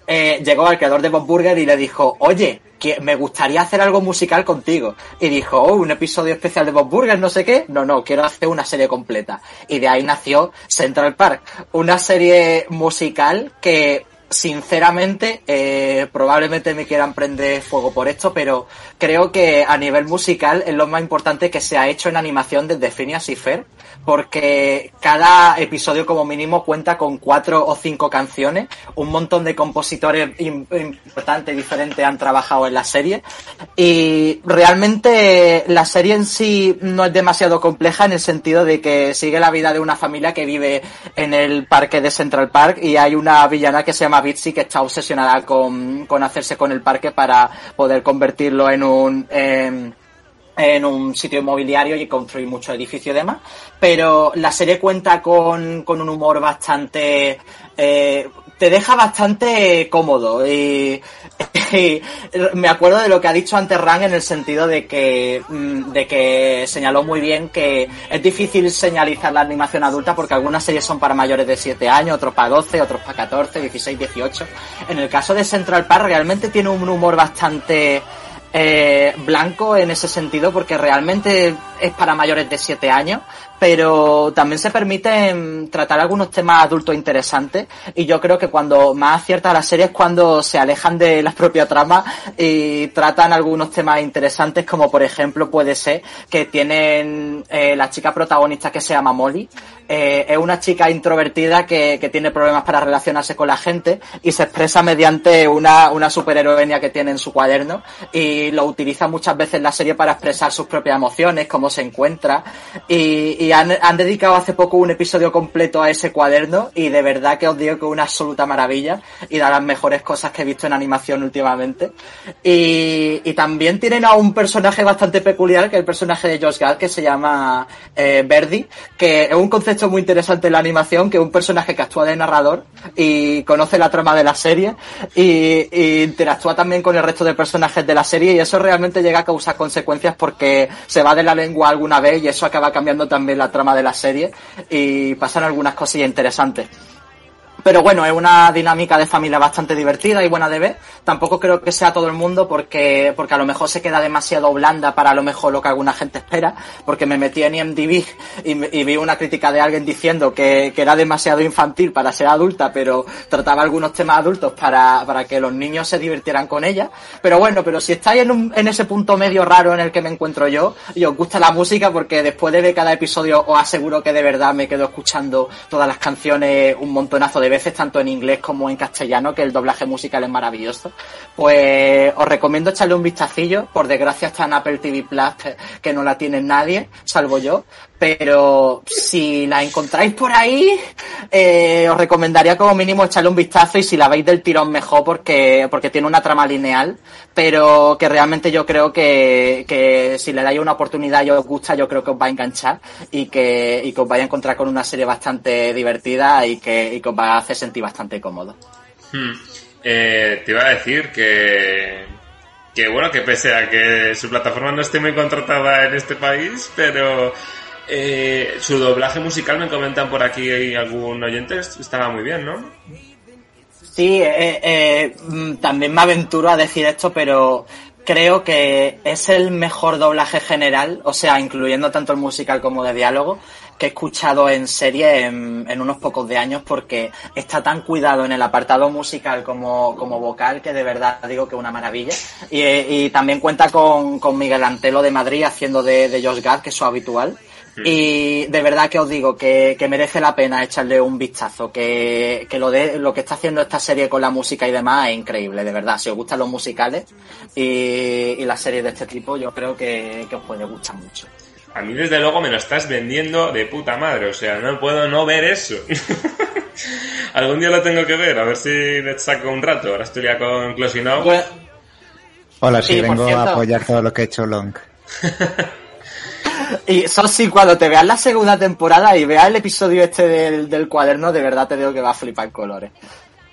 Eh, llegó al creador de Bob Burger y le dijo, oye, que me gustaría hacer algo musical contigo. Y dijo, oh, un episodio especial de Bob Burger, no sé qué. No, no, quiero hacer una serie completa. Y de ahí nació Central Park, una serie musical que sinceramente, eh, probablemente me quieran prender fuego por esto, pero creo que a nivel musical es lo más importante que se ha hecho en animación desde Phineas y Fer, porque cada episodio como mínimo cuenta con cuatro o cinco canciones, un montón de compositores im- importantes, diferentes han trabajado en la serie, y realmente la serie en sí no es demasiado compleja en el sentido de que sigue la vida de una familia que vive en el parque de Central Park y hay una villana que se llama Bitsy que está obsesionada con, con hacerse con el parque para poder convertirlo en un... em, en un sitio inmobiliario y construir muchos edificios y demás. Pero la serie cuenta con, con un humor bastante... eh, te deja bastante cómodo y, y me acuerdo de lo que ha dicho antes Ran en el sentido de que mm, de que señaló muy bien que es difícil señalizar la animación adulta porque algunas series son para mayores de 7 años, otros para 12, otros para 14, 16, 18. En el caso de Central Park realmente tiene un humor bastante eh, blanco en ese sentido porque realmente es para mayores de 7 años, pero también se permite mm, tratar algunos temas adultos interesantes y yo creo que cuando más acierta la serie es cuando se alejan de la propia trama y tratan algunos temas interesantes como por ejemplo puede ser que tienen eh, la chica protagonista que se llama Molly, eh, es una chica introvertida que, que tiene problemas para relacionarse con la gente y se expresa mediante una, una superheroína que tiene en su cuaderno y lo utiliza muchas veces en la serie para expresar sus propias emociones, cómo se encuentra y han, han dedicado hace poco un episodio completo a ese cuaderno y de verdad que os digo que es una absoluta maravilla y de las mejores cosas que he visto en animación últimamente. Y, y también tienen a un personaje bastante peculiar que es el personaje de Josh Gad que se llama eh, Verdi que es un concepto muy interesante en la animación que es un personaje que actúa de narrador y conoce la trama de la serie y, y interactúa también con el resto de personajes de la serie y eso realmente llega a causar consecuencias porque se va de la lengua alguna vez y eso acaba cambiando también la trama de la serie y pasan algunas cosillas interesantes. Pero bueno, es una dinámica de familia bastante divertida y buena de ver. Tampoco creo que sea todo el mundo porque, porque a lo mejor se queda demasiado blanda para a lo mejor lo que alguna gente espera. Porque me metí en IMDb y, y vi una crítica de alguien diciendo que, que era demasiado infantil para ser adulta, pero trataba algunos temas adultos para, para que los niños se divirtieran con ella. Pero bueno, pero si estáis en, un- en ese punto medio raro en el que me encuentro yo y os gusta la música, porque después de ver cada episodio os aseguro que de verdad me quedo escuchando todas las canciones un montonazo de veces, tanto en inglés como en castellano, que el doblaje musical es maravilloso. Pues os recomiendo echarle un vistacillo. Por desgracia está en Apple TV Plus, que- que no la tiene nadie, salvo yo. Pero si la encontráis por ahí, eh, os recomendaría como mínimo echarle un vistazo y si la veis del tirón mejor porque, porque tiene una trama lineal, pero que realmente yo creo que, que si le dais una oportunidad y os gusta, yo creo que os va a enganchar y que, y os vais a encontrar con una serie bastante divertida y que, y os va a hacer sentir bastante cómodo. Hmm. Eh, te iba a decir que, que bueno, que pese a que su plataforma no esté muy contratada en este país, pero eh, su doblaje musical me comentan por aquí algún oyente estaba muy bien, ¿no? Sí, eh, eh, mm, también me aventuro a decir esto, pero creo que es el mejor doblaje general, o sea, incluyendo tanto el musical como de diálogo, que he escuchado en serie en, unos pocos de años, porque está tan cuidado en el apartado musical como, como vocal, que de verdad digo que es una maravilla. Y, eh, y también cuenta con, con Miguel Antelo de Madrid haciendo de, de Josh Gad, que es su habitual. Y de verdad que os digo que, que merece la pena echarle un vistazo, que, que lo de lo que está haciendo esta serie con la música y demás es increíble, de verdad. Si os gustan los musicales y, y las series de este tipo, yo creo que, que os puede gustar mucho. A mí desde luego me lo estás vendiendo de puta madre, o sea, no puedo no ver eso. Algún día lo tengo que ver, a ver si le saco un rato. Ahora estoy ya con Closing. Bueno, Hola, sí, vengo cierto. a apoyar todo lo que ha hecho Long. y eso sí, cuando te veas la segunda temporada y veas el episodio este del, del cuaderno, de verdad te digo que va a flipar colores.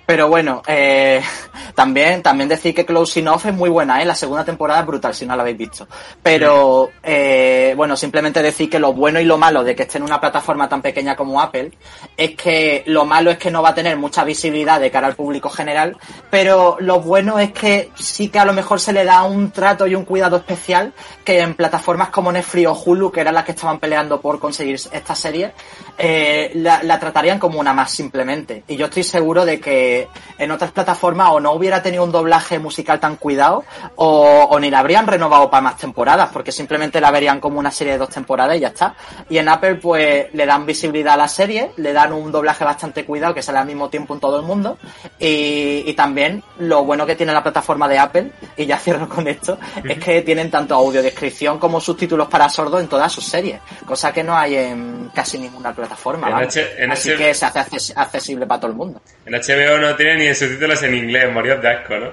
Pero bueno, eh, también, también decir que Closing Off es muy buena, ¿eh? La segunda temporada es brutal, si no la habéis visto. Pero, eh, bueno, simplemente decir que lo bueno y lo malo de que esté en una plataforma tan pequeña como Apple es que lo malo es que no va a tener mucha visibilidad de cara al público general, pero lo bueno es que sí que a lo mejor se le da un trato y un cuidado especial que en plataformas como Netflix o Hulu, que eran las que estaban peleando por conseguir esta serie, eh, la, la tratarían como una más simplemente. Y yo estoy seguro de que que en otras plataformas o no hubiera tenido un doblaje musical tan cuidado o, o ni la habrían renovado para más temporadas, porque simplemente la verían como una serie de dos temporadas y ya está. Y en Apple pues le dan visibilidad a la serie, le dan un doblaje bastante cuidado que sale al mismo tiempo en todo el mundo y, y también lo bueno que tiene la plataforma de Apple, y ya cierro con esto, es que tienen tanto audiodescripción como subtítulos para sordos en todas sus series, cosa que no hay en casi ninguna plataforma. En vamos. H- en Así H- que se hace acces- accesible para todo el mundo. En HBO no tiene ni subtítulos en inglés, moríos de asco, ¿no?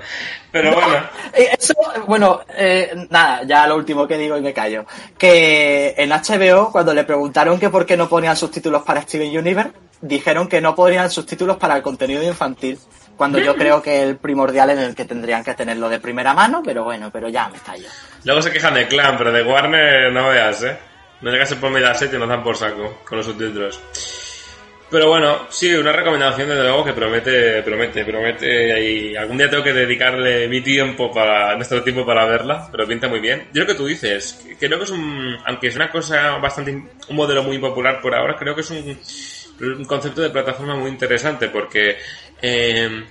Pero bueno, Eh, Eso, bueno, eh, nada, ya lo último que digo y me callo. Que en HBO, cuando le preguntaron que por qué no ponían subtítulos para Steven Universe, dijeron que no ponían subtítulos para el contenido infantil. Cuando yo creo que el primordial en el que tendrían que tenerlo de primera mano, pero bueno, pero ya me callo. luego se quejan de Clan, pero de Warner no veas, ¿eh? No llegas a por Mediaset y nos dan por saco con los subtítulos. Pero bueno, sí, una recomendación desde luego que promete, promete, promete y algún día tengo que dedicarle mi tiempo para, nuestro tiempo para verla, pero pinta muy bien. Yo lo que tú dices, creo que es un, aunque es una cosa bastante, un modelo muy popular por ahora, creo que es un, un concepto de plataforma muy interesante porque, eh,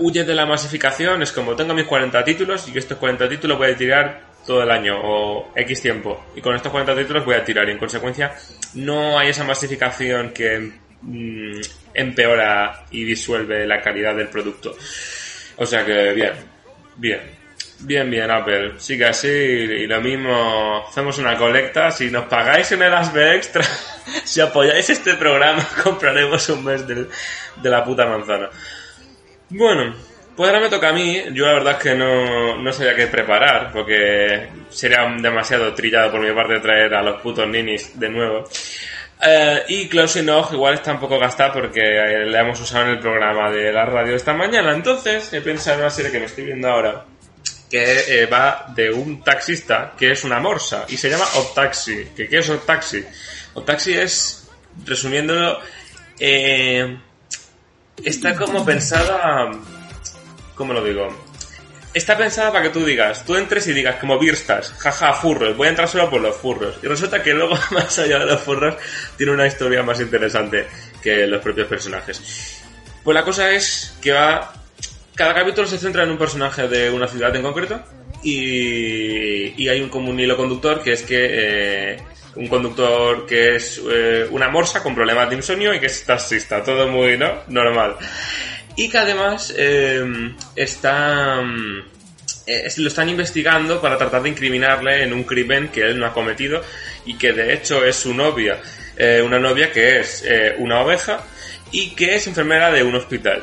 huye de la masificación, es como tengo mis 40 títulos y estos 40 títulos voy a tirar todo el año o X tiempo y con estos 40 títulos voy a tirar y en consecuencia no hay esa masificación que mm, empeora y disuelve la calidad del producto. O sea que bien, bien. Bien, bien, Apple. Sigue así y lo mismo. Hacemos una colecta. Si nos pagáis en el ASB Extra, si apoyáis este programa, compraremos un mes de la puta manzana. Bueno, pues ahora me toca a mí. Yo la verdad es que no, no sabía qué preparar, porque sería demasiado trillado por mi parte traer a los putos ninis de nuevo. Eh, y Close Enough igual está un poco gastada porque eh, la hemos usado en el programa de la radio esta mañana. Entonces he pensado en una serie que me estoy viendo ahora, que eh, va de un taxista que es una morsa y se llama Optaxi. ¿Que ¿Qué es Optaxi? Optaxi es, resumiéndolo, eh, está como pensada. ¿Cómo lo digo? Está pensada para que tú digas, tú entres y digas como Birstas, jaja, furros, voy a entrar solo por los furros. Y resulta que luego, más allá de los furros, tiene una historia más interesante que los propios personajes. Pues la cosa es que va. Cada capítulo se centra en un personaje de una ciudad en concreto. Y, hay un, como un hilo conductor que es que. eh, un conductor que es eh, una morsa con problemas de insomnio y que es taxista. Todo muy, ¿no? Normal. Y que además eh, está. mm, eh, lo están investigando para tratar de incriminarle en un crimen que él no ha cometido y que de hecho es su novia. Eh, una novia que es una oveja y que es enfermera de un hospital.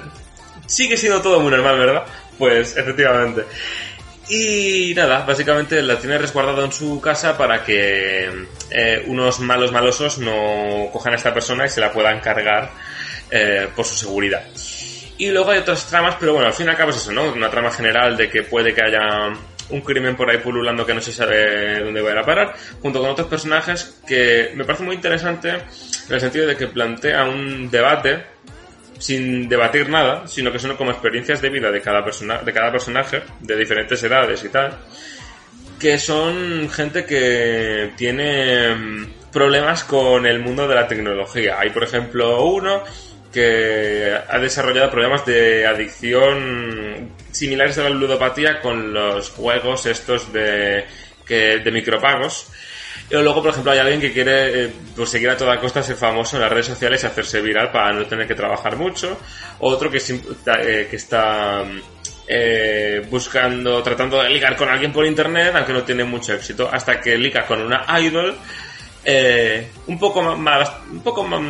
Sigue siendo todo muy normal, ¿verdad? Pues efectivamente. Y nada, básicamente la tiene resguardado en su casa para que unos malos malosos no cojan a esta persona y se la puedan cargar por su seguridad. Y luego hay otras tramas, pero bueno, al fin y al cabo es eso, ¿no? Una trama general de que puede que haya un crimen por ahí pululando que no se sabe dónde va a ir a parar, junto con otros personajes que me parece muy interesante en el sentido de que plantea un debate sin debatir nada, sino que son como experiencias de vida de cada persona, de cada personaje, de diferentes edades y tal, que son gente que tiene problemas con el mundo de la tecnología. Hay, por ejemplo, uno que ha desarrollado problemas de adicción similares a la ludopatía con los juegos estos de, que, de micropagos. Y luego, por ejemplo, hay alguien que quiere eh, pues, a toda costa ser famoso en las redes sociales y hacerse viral para no tener que trabajar mucho. Otro que, eh, que está eh, buscando, tratando de ligar con alguien por internet, aunque no tiene mucho éxito, hasta que liga con una idol un poco más, un poco más,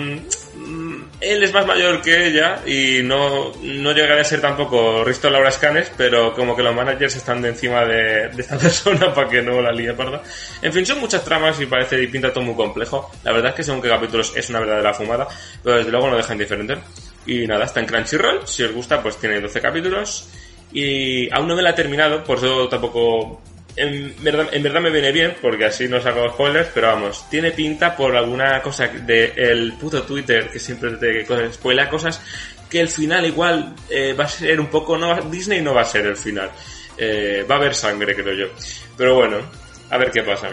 él es más mayor que ella y no, no llegaría a ser tampoco Risto Laura Scanes, pero como que los managers están de encima de, de esta persona para que no la líe parda. En fin, son muchas tramas y parece y pinta todo muy complejo. La verdad es que según qué capítulos es una verdadera fumada, pero desde luego no deja indiferente. Y nada, está en Crunchyroll, si os gusta pues tiene 12 capítulos y aún no me la he terminado, por eso tampoco en verdad, en verdad me viene bien, porque así no saco spoilers, pero vamos, tiene pinta por alguna cosa de el puto Twitter que siempre te spoilea cosas que el final igual eh, va a ser un poco, no Disney no va a ser el final, Eh, va a haber sangre creo yo, pero bueno, a ver qué pasa.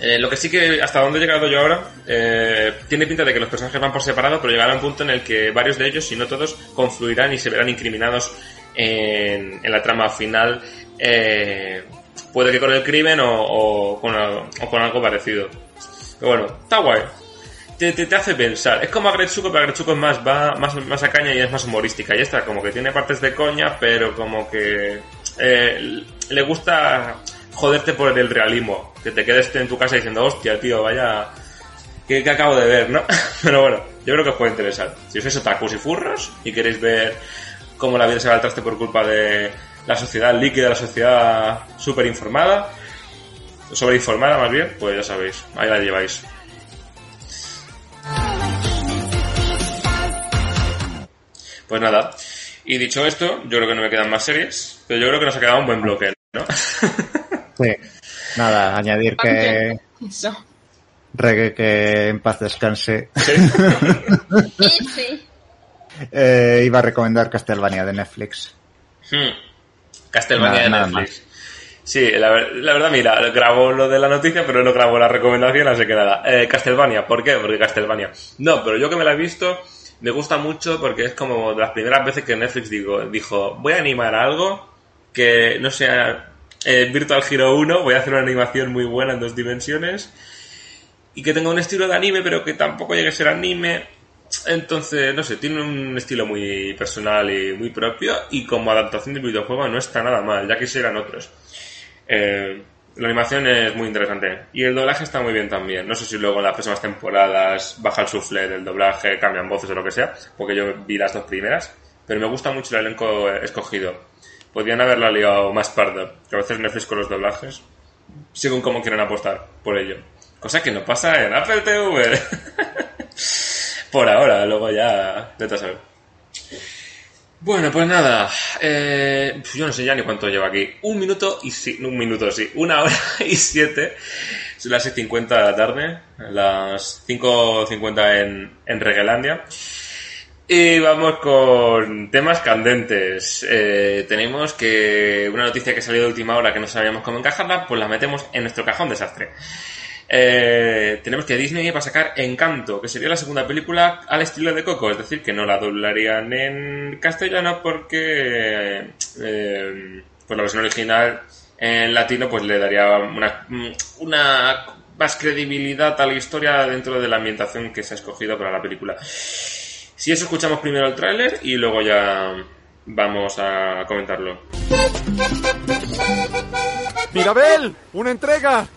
Eh, lo que sí que hasta donde he llegado yo ahora, eh, tiene pinta de que los personajes van por separado, pero llegará un punto en el que varios de ellos, si no todos, confluirán y se verán incriminados en, en la trama final. eh, puede que con el crimen o, con, algo parecido. Pero bueno, está guay. Te, te, hace pensar. Es como Agretsuko, pero Agretsuko es más, va más, más a caña y es más humorística. Y esta como que tiene partes de coña, pero como que eh, le gusta joderte por el realismo. Que te quedes en tu casa diciendo, hostia, tío, vaya... Que acabo de ver, ¿no? Pero bueno, yo creo que os puede interesar. Si sois otakus y furros y queréis ver cómo la vida se va al traste por culpa de la sociedad líquida, la sociedad súper informada, sobreinformada más bien, pues ya sabéis, ahí la lleváis. Pues nada, y dicho esto, yo creo que no me quedan más series, pero yo creo que nos ha quedado un buen bloque, ¿no? Sí. Nada, añadir que Eso. Reggae que en paz descanse. F. Eh, iba a recomendar Castlevania de Netflix. Hmm. Castlevania de Netflix. Sí, la, la verdad, mira, grabo lo de la noticia, pero no grabo la recomendación, así que nada. Eh, Castlevania, ¿por qué? Porque Castlevania. No, pero yo que me la he visto, me gusta mucho porque es como de las primeras veces que Netflix digo, dijo, voy a animar algo que no sea eh, Virtual Hero 1, voy a hacer una animación muy buena en dos dimensiones y que tenga un estilo de anime, pero que tampoco llegue a ser anime. Entonces, no sé, tiene un estilo muy personal y muy propio y como adaptación del videojuego no está nada mal, ya quisieran otros. Eh, la animación es muy interesante y el doblaje está muy bien también. No sé si luego en las próximas temporadas baja el sufle del doblaje, cambian voces o lo que sea, porque yo vi las dos primeras, pero me gusta mucho el elenco escogido. Podrían haberla liado más parda, que a veces Netflix con los doblajes, según cómo quieren apostar por ello. Cosa que no pasa en Apple TV. por ahora, luego ya, vete a saber. Bueno, pues nada, eh, yo no sé ya ni cuánto lleva aquí. Un minuto y sí, un minuto sí, una hora y siete. Son las 6.50 de la tarde, las 5.50 en, en Regelandia. Y vamos con temas candentes. Eh, tenemos que una noticia que salió de última hora que no sabíamos cómo encajarla, pues la metemos en nuestro cajón desastre. Eh, tenemos que Disney va a sacar Encanto, que sería la segunda película al estilo de Coco, es decir, que no la doblarían en castellano porque pues la versión original en latino pues le daría una más credibilidad a la historia dentro de la ambientación que se ha escogido para la película. Si eso escuchamos primero el tráiler y luego ya vamos a comentarlo. Mirabel, una entrega.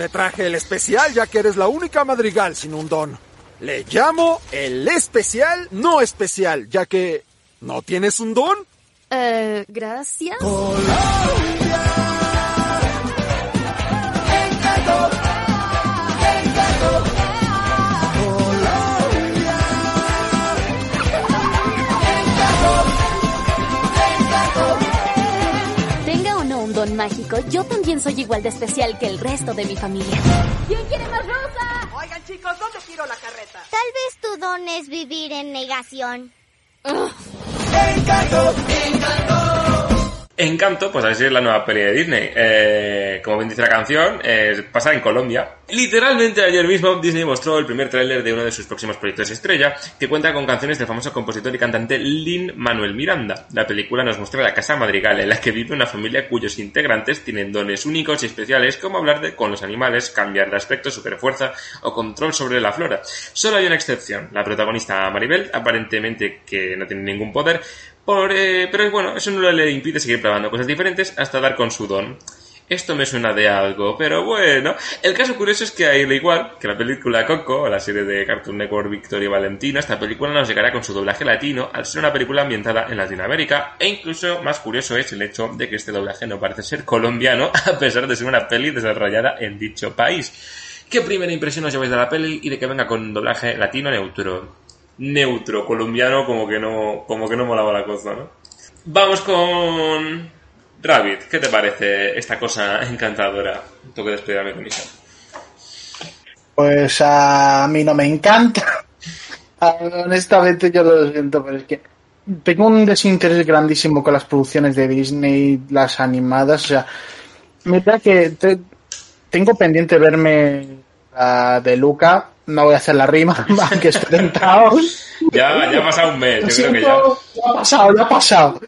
Te traje el especial ya que eres la única madrigal sin un don. Le llamo el especial no especial, ya que no tienes un don. Eh, gracias. Tenga don mágico, yo también soy igual de especial que el resto de mi familia. ¿Quién quiere más rosa? Oigan, chicos, ¿dónde quiero la carreta? Tal vez tu don es vivir en negación. Encanto, pues así es la nueva peli de Disney. Eh, como bien dice la canción, eh, pasa en Colombia. Literalmente ayer mismo Disney mostró el primer tráiler de uno de sus próximos proyectos estrella, que cuenta con canciones del famoso compositor y cantante Lin Manuel Miranda. La película nos muestra la casa madrigal en la que vive una familia cuyos integrantes tienen dones únicos y especiales como hablar de, con los animales, cambiar de aspecto, superfuerza o control sobre la flora. Solo hay una excepción, la protagonista Maribel, aparentemente que no tiene ningún poder, por, eh, pero bueno, eso no le impide seguir probando cosas diferentes hasta dar con su don. Esto me suena de algo, pero bueno. El caso curioso es que al igual que la película Coco, o la serie de Cartoon Network Victoria Valentina, esta película nos llegará con su doblaje latino al ser una película ambientada en Latinoamérica, e incluso más curioso es el hecho de que este doblaje no parece ser colombiano, a pesar de ser una peli desarrollada en dicho país. ¿Qué primera impresión os lleváis de la peli y de que venga con doblaje latino neutro? Neutro, colombiano, como que no, como que no molaba la cosa, ¿no? Vamos con Rabbit, ¿qué te parece esta cosa encantadora? Tengo que despedirme con Isa. Pues a mí no me encanta. Honestamente yo lo siento, pero es que tengo un desinterés grandísimo con las producciones de Disney, las animadas. O sea, mira que te- tengo pendiente verme la de Luca. No voy a hacer la rima, aunque estoy tentado. Ya, ya ha pasado un mes, yo creo que ya. ya ha pasado, ya ha pasado.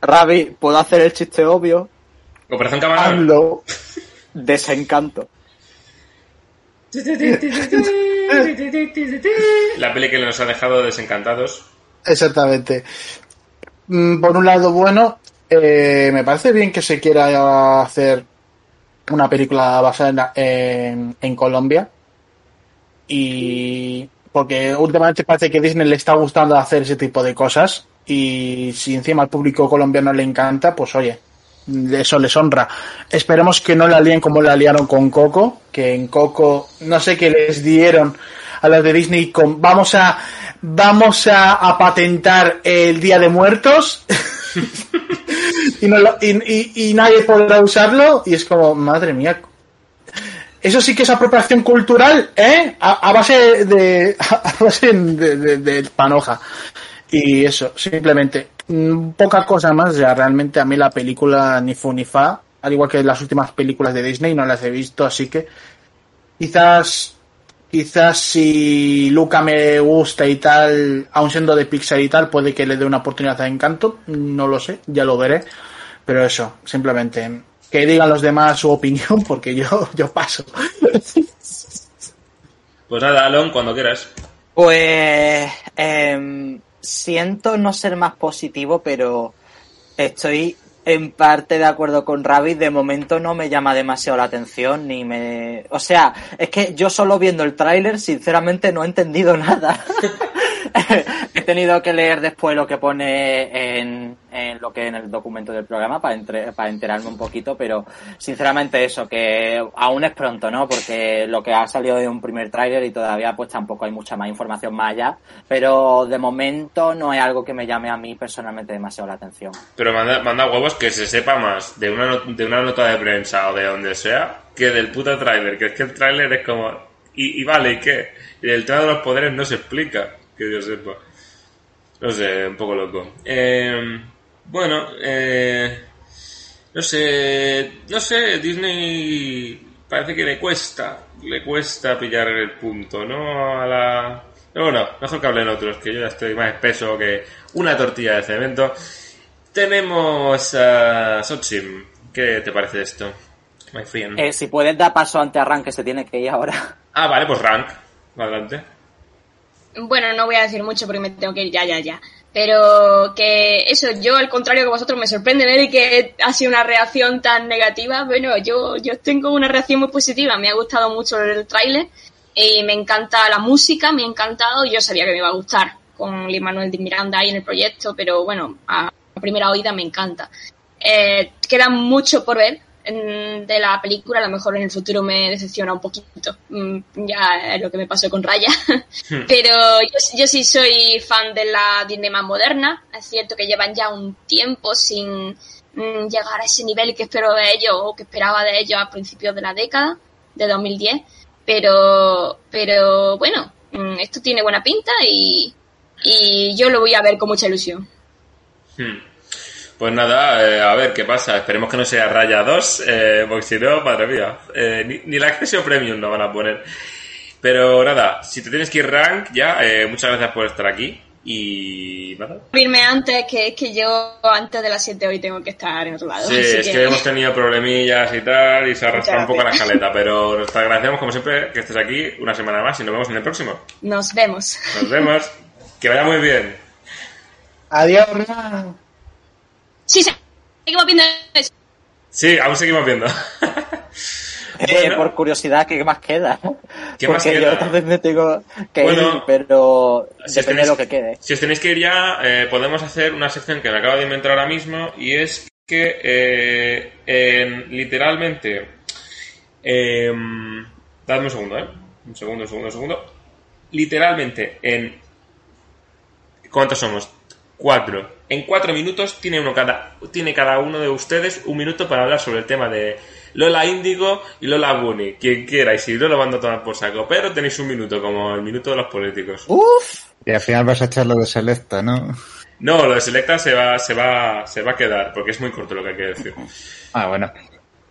Ravi, ¿puedo hacer el chiste obvio? Operación Camarón. Hazlo. Desencanto. La peli que nos ha dejado desencantados. Exactamente. Mm, Por un lado, bueno, eh, me parece bien que se quiera hacer una película basada en, en Colombia. Y porque últimamente parece que Disney le está gustando hacer ese tipo de cosas. Y si encima al público colombiano le encanta, pues oye, eso les honra. Esperemos que no la líen como la liaron con Coco, que en Coco no sé qué les dieron a los de Disney con vamos a vamos a, patentar el Día de Muertos y, no lo- y nadie podrá usarlo y es como madre mía eso sí que es apropiación cultural ¿eh? a, base de a base de, de- de panoja y eso simplemente mm, poca cosa más ya realmente a mí la película ni fu ni fa al igual que las últimas películas de Disney no las he visto así que quizás quizás si Luca me gusta y tal, aun siendo de Pixar y tal, puede que le dé una oportunidad a Encanto, no lo sé, ya lo veré, pero eso, simplemente que digan los demás su opinión porque yo, yo paso. Pues nada, Alon, cuando quieras. Pues em, siento no ser más positivo, pero estoy en parte de acuerdo con Rabbit. De momento no me llama demasiado la atención, ni me... O sea, es que yo solo viendo el tráiler, sinceramente no he entendido nada. he tenido que leer después lo que pone en, en lo que en el documento del programa para, entre- para enterarme un poquito, pero sinceramente eso, que aún es pronto, ¿no? Porque lo que ha salido de un primer tráiler y todavía pues tampoco hay mucha más información más allá, pero de momento no es algo que me llame a mí personalmente demasiado la atención. Pero manda, huevos que se sepa más de una, de una nota de prensa o de donde sea que del puto tráiler. Que es que el tráiler es como... Y, y vale, ¿y qué? Y el tema de los poderes no se explica, que yo sepa. No sé, un poco loco. Eh, bueno, eh, no sé, no sé, Disney parece que le cuesta, le cuesta pillar el punto, ¿no? A la... Pero bueno, mejor que hablen otros, que yo ya estoy más espeso que una tortilla de cemento. Tenemos a Sochim. ¿Qué te parece esto? My friend. Eh, si puedes dar paso ante a Rank, que se tiene que ir ahora. Ah, vale, pues rank. Adelante. Bueno, no voy a decir mucho porque me tengo que ir ya, ya, ya. Pero que eso, yo al contrario que vosotros me sorprende ver que ha sido una reacción tan negativa. Bueno, yo, yo tengo una reacción muy positiva. Me ha gustado mucho el tráiler y me encanta la música, me ha encantado. Yo sabía que me iba a gustar con Lin Manuel de Miranda ahí en el proyecto, pero bueno, a primera oída me encanta. Eh, queda mucho por ver de la película, a lo mejor en el futuro me decepciona un poquito. Mm, Ya es lo que me pasó con Raya. Pero yo, yo sí soy fan de la Disney más moderna. Es cierto que llevan ya un tiempo sin mm, llegar a ese nivel que espero de ellos o que esperaba de ellos a principios de la década, de 2010. Pero, pero bueno, mm, esto tiene buena pinta y, y yo lo voy a ver con mucha ilusión. Hmm. Pues nada, eh, a ver qué pasa. Esperemos que no sea Raya 2, eh, porque si no, madre mía, eh, ni, ni la Accession Premium no van a poner. Pero nada, si te tienes que ir rank, ya, eh, muchas gracias por estar aquí. Y nada. Irme antes, que es que yo antes de las 7 hoy tengo que estar en otro lado. Sí, es que hemos tenido problemillas y tal, y se arrastra un Muchas poco la escaleta, pero nos te agradecemos como siempre que estés aquí una semana más y nos vemos en el próximo. Nos vemos. Nos vemos. que vaya muy bien. Adiós, Rank. Sí, seguimos viendo eso. Sí, aún seguimos viendo. Eh, por curiosidad, ¿qué más queda? ¿Qué Porque más queda? yo me tengo que Bueno, ir, pero si depende tenéis- de lo que quede. Si os tenéis que ir ya, eh, podemos hacer una sección que me acabo de inventar ahora mismo y es que eh, en- literalmente... em, dadme un segundo, ¿eh? Un segundo, un segundo, un segundo. Literalmente en... ¿Cuántos somos? Cuatro. En cuatro minutos tiene, uno cada, tiene cada uno de ustedes un minuto para hablar sobre el tema de Lola Índigo y Lola Bunny. Quien quiera, y si no lo mando a tomar por saco. Pero tenéis un minuto, como el minuto de los políticos. Uf. Y al final vas a echar lo de Selecta, ¿no? No, lo de Selecta se va, se va, se va a quedar, porque es muy corto lo que hay que decir. Ah, bueno.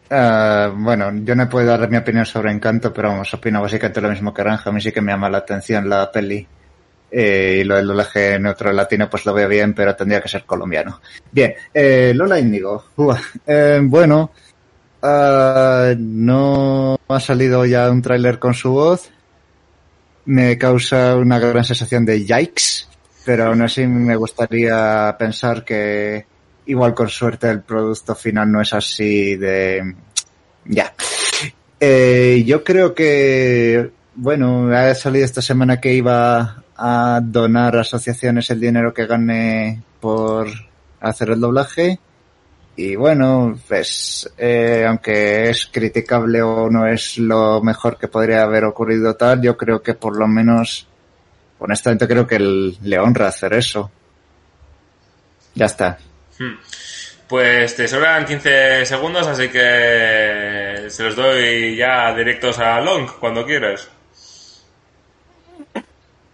Ah, bueno, yo no puedo dar mi opinión sobre Encanto, pero vamos, opino básicamente lo mismo que Ranja. A mí sí que me llama la atención la peli. Eh, y lo del doblaje neutro latino, pues lo veo bien, pero tendría que ser colombiano. Bien, eh, Lola Índigo. Eh, bueno, ah, no ha salido ya un tráiler con su voz. Me causa una gran sensación de yikes, pero aún así me gustaría pensar que igual con suerte el producto final no es así de... Ya. Eh, yo creo que, bueno, ha salido esta semana que iba a donar a asociaciones el dinero que gane por hacer el doblaje. Y bueno, pues, eh, aunque es criticable o no es lo mejor que podría haber ocurrido tal, yo creo que por lo menos, honestamente creo que le honra hacer eso. Ya está. Hmm. Pues te sobran 15 segundos, así que se los doy ya directos a Long cuando quieras.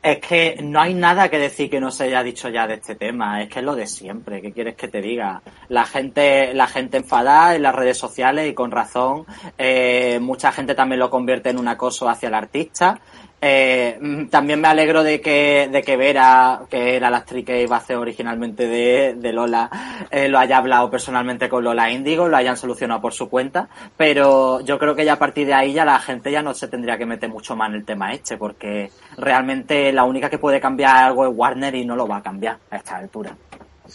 Es que no hay nada que decir que no se haya dicho ya de este tema. Es que es lo de siempre. ¿Qué quieres que te diga? La gente, la gente enfadada en las redes sociales y con razón. Eh, mucha gente también lo convierte en un acoso hacia el artista. Eh, mm, también me alegro de que, de que Vera, que era la actriz que iba a hacer originalmente de, de Lola, eh, lo haya hablado personalmente con Lola Índigo, lo hayan solucionado por su cuenta. Pero yo creo que ya a partir de ahí ya la gente ya no se tendría que meter mucho más en el tema este, porque realmente la única que puede cambiar algo es Warner y no lo va a cambiar a esta altura.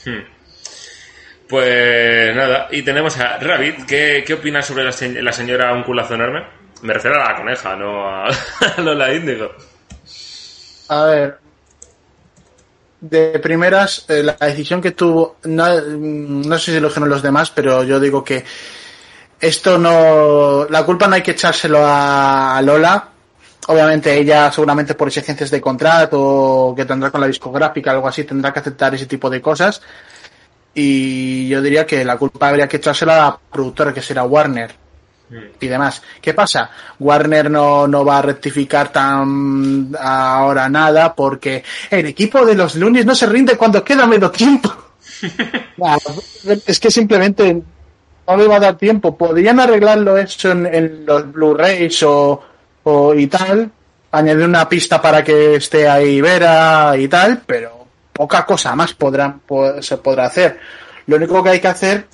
Hmm. Pues nada, y tenemos a Rabbit. ¿Qué, qué opinas sobre la, la señora Un culazo enorme? Me refiero a la coneja, no a, Lola Índigo. A ver. De primeras, eh, la decisión que tuvo, no, mm, sé si lo dijeron los demás, pero yo digo que esto no, la culpa no hay que echárselo a, a Lola. Obviamente ella seguramente por exigencias de contrato que tendrá con la discográfica, algo así, tendrá que aceptar ese tipo de cosas. Y yo diría que la culpa habría que echársela a la productora, que será Warner y demás. ¿Qué pasa? Warner no, no va a rectificar tan ahora nada porque el equipo de los lunes no se rinde cuando queda medio tiempo. Nah, es que simplemente no le va a dar tiempo. Podrían arreglarlo eso en, en los Blu-rays o, o y tal, añadir una pista para que esté ahí Vera y tal, pero poca cosa más podrán, po- se podrá hacer. Lo único que hay que hacer,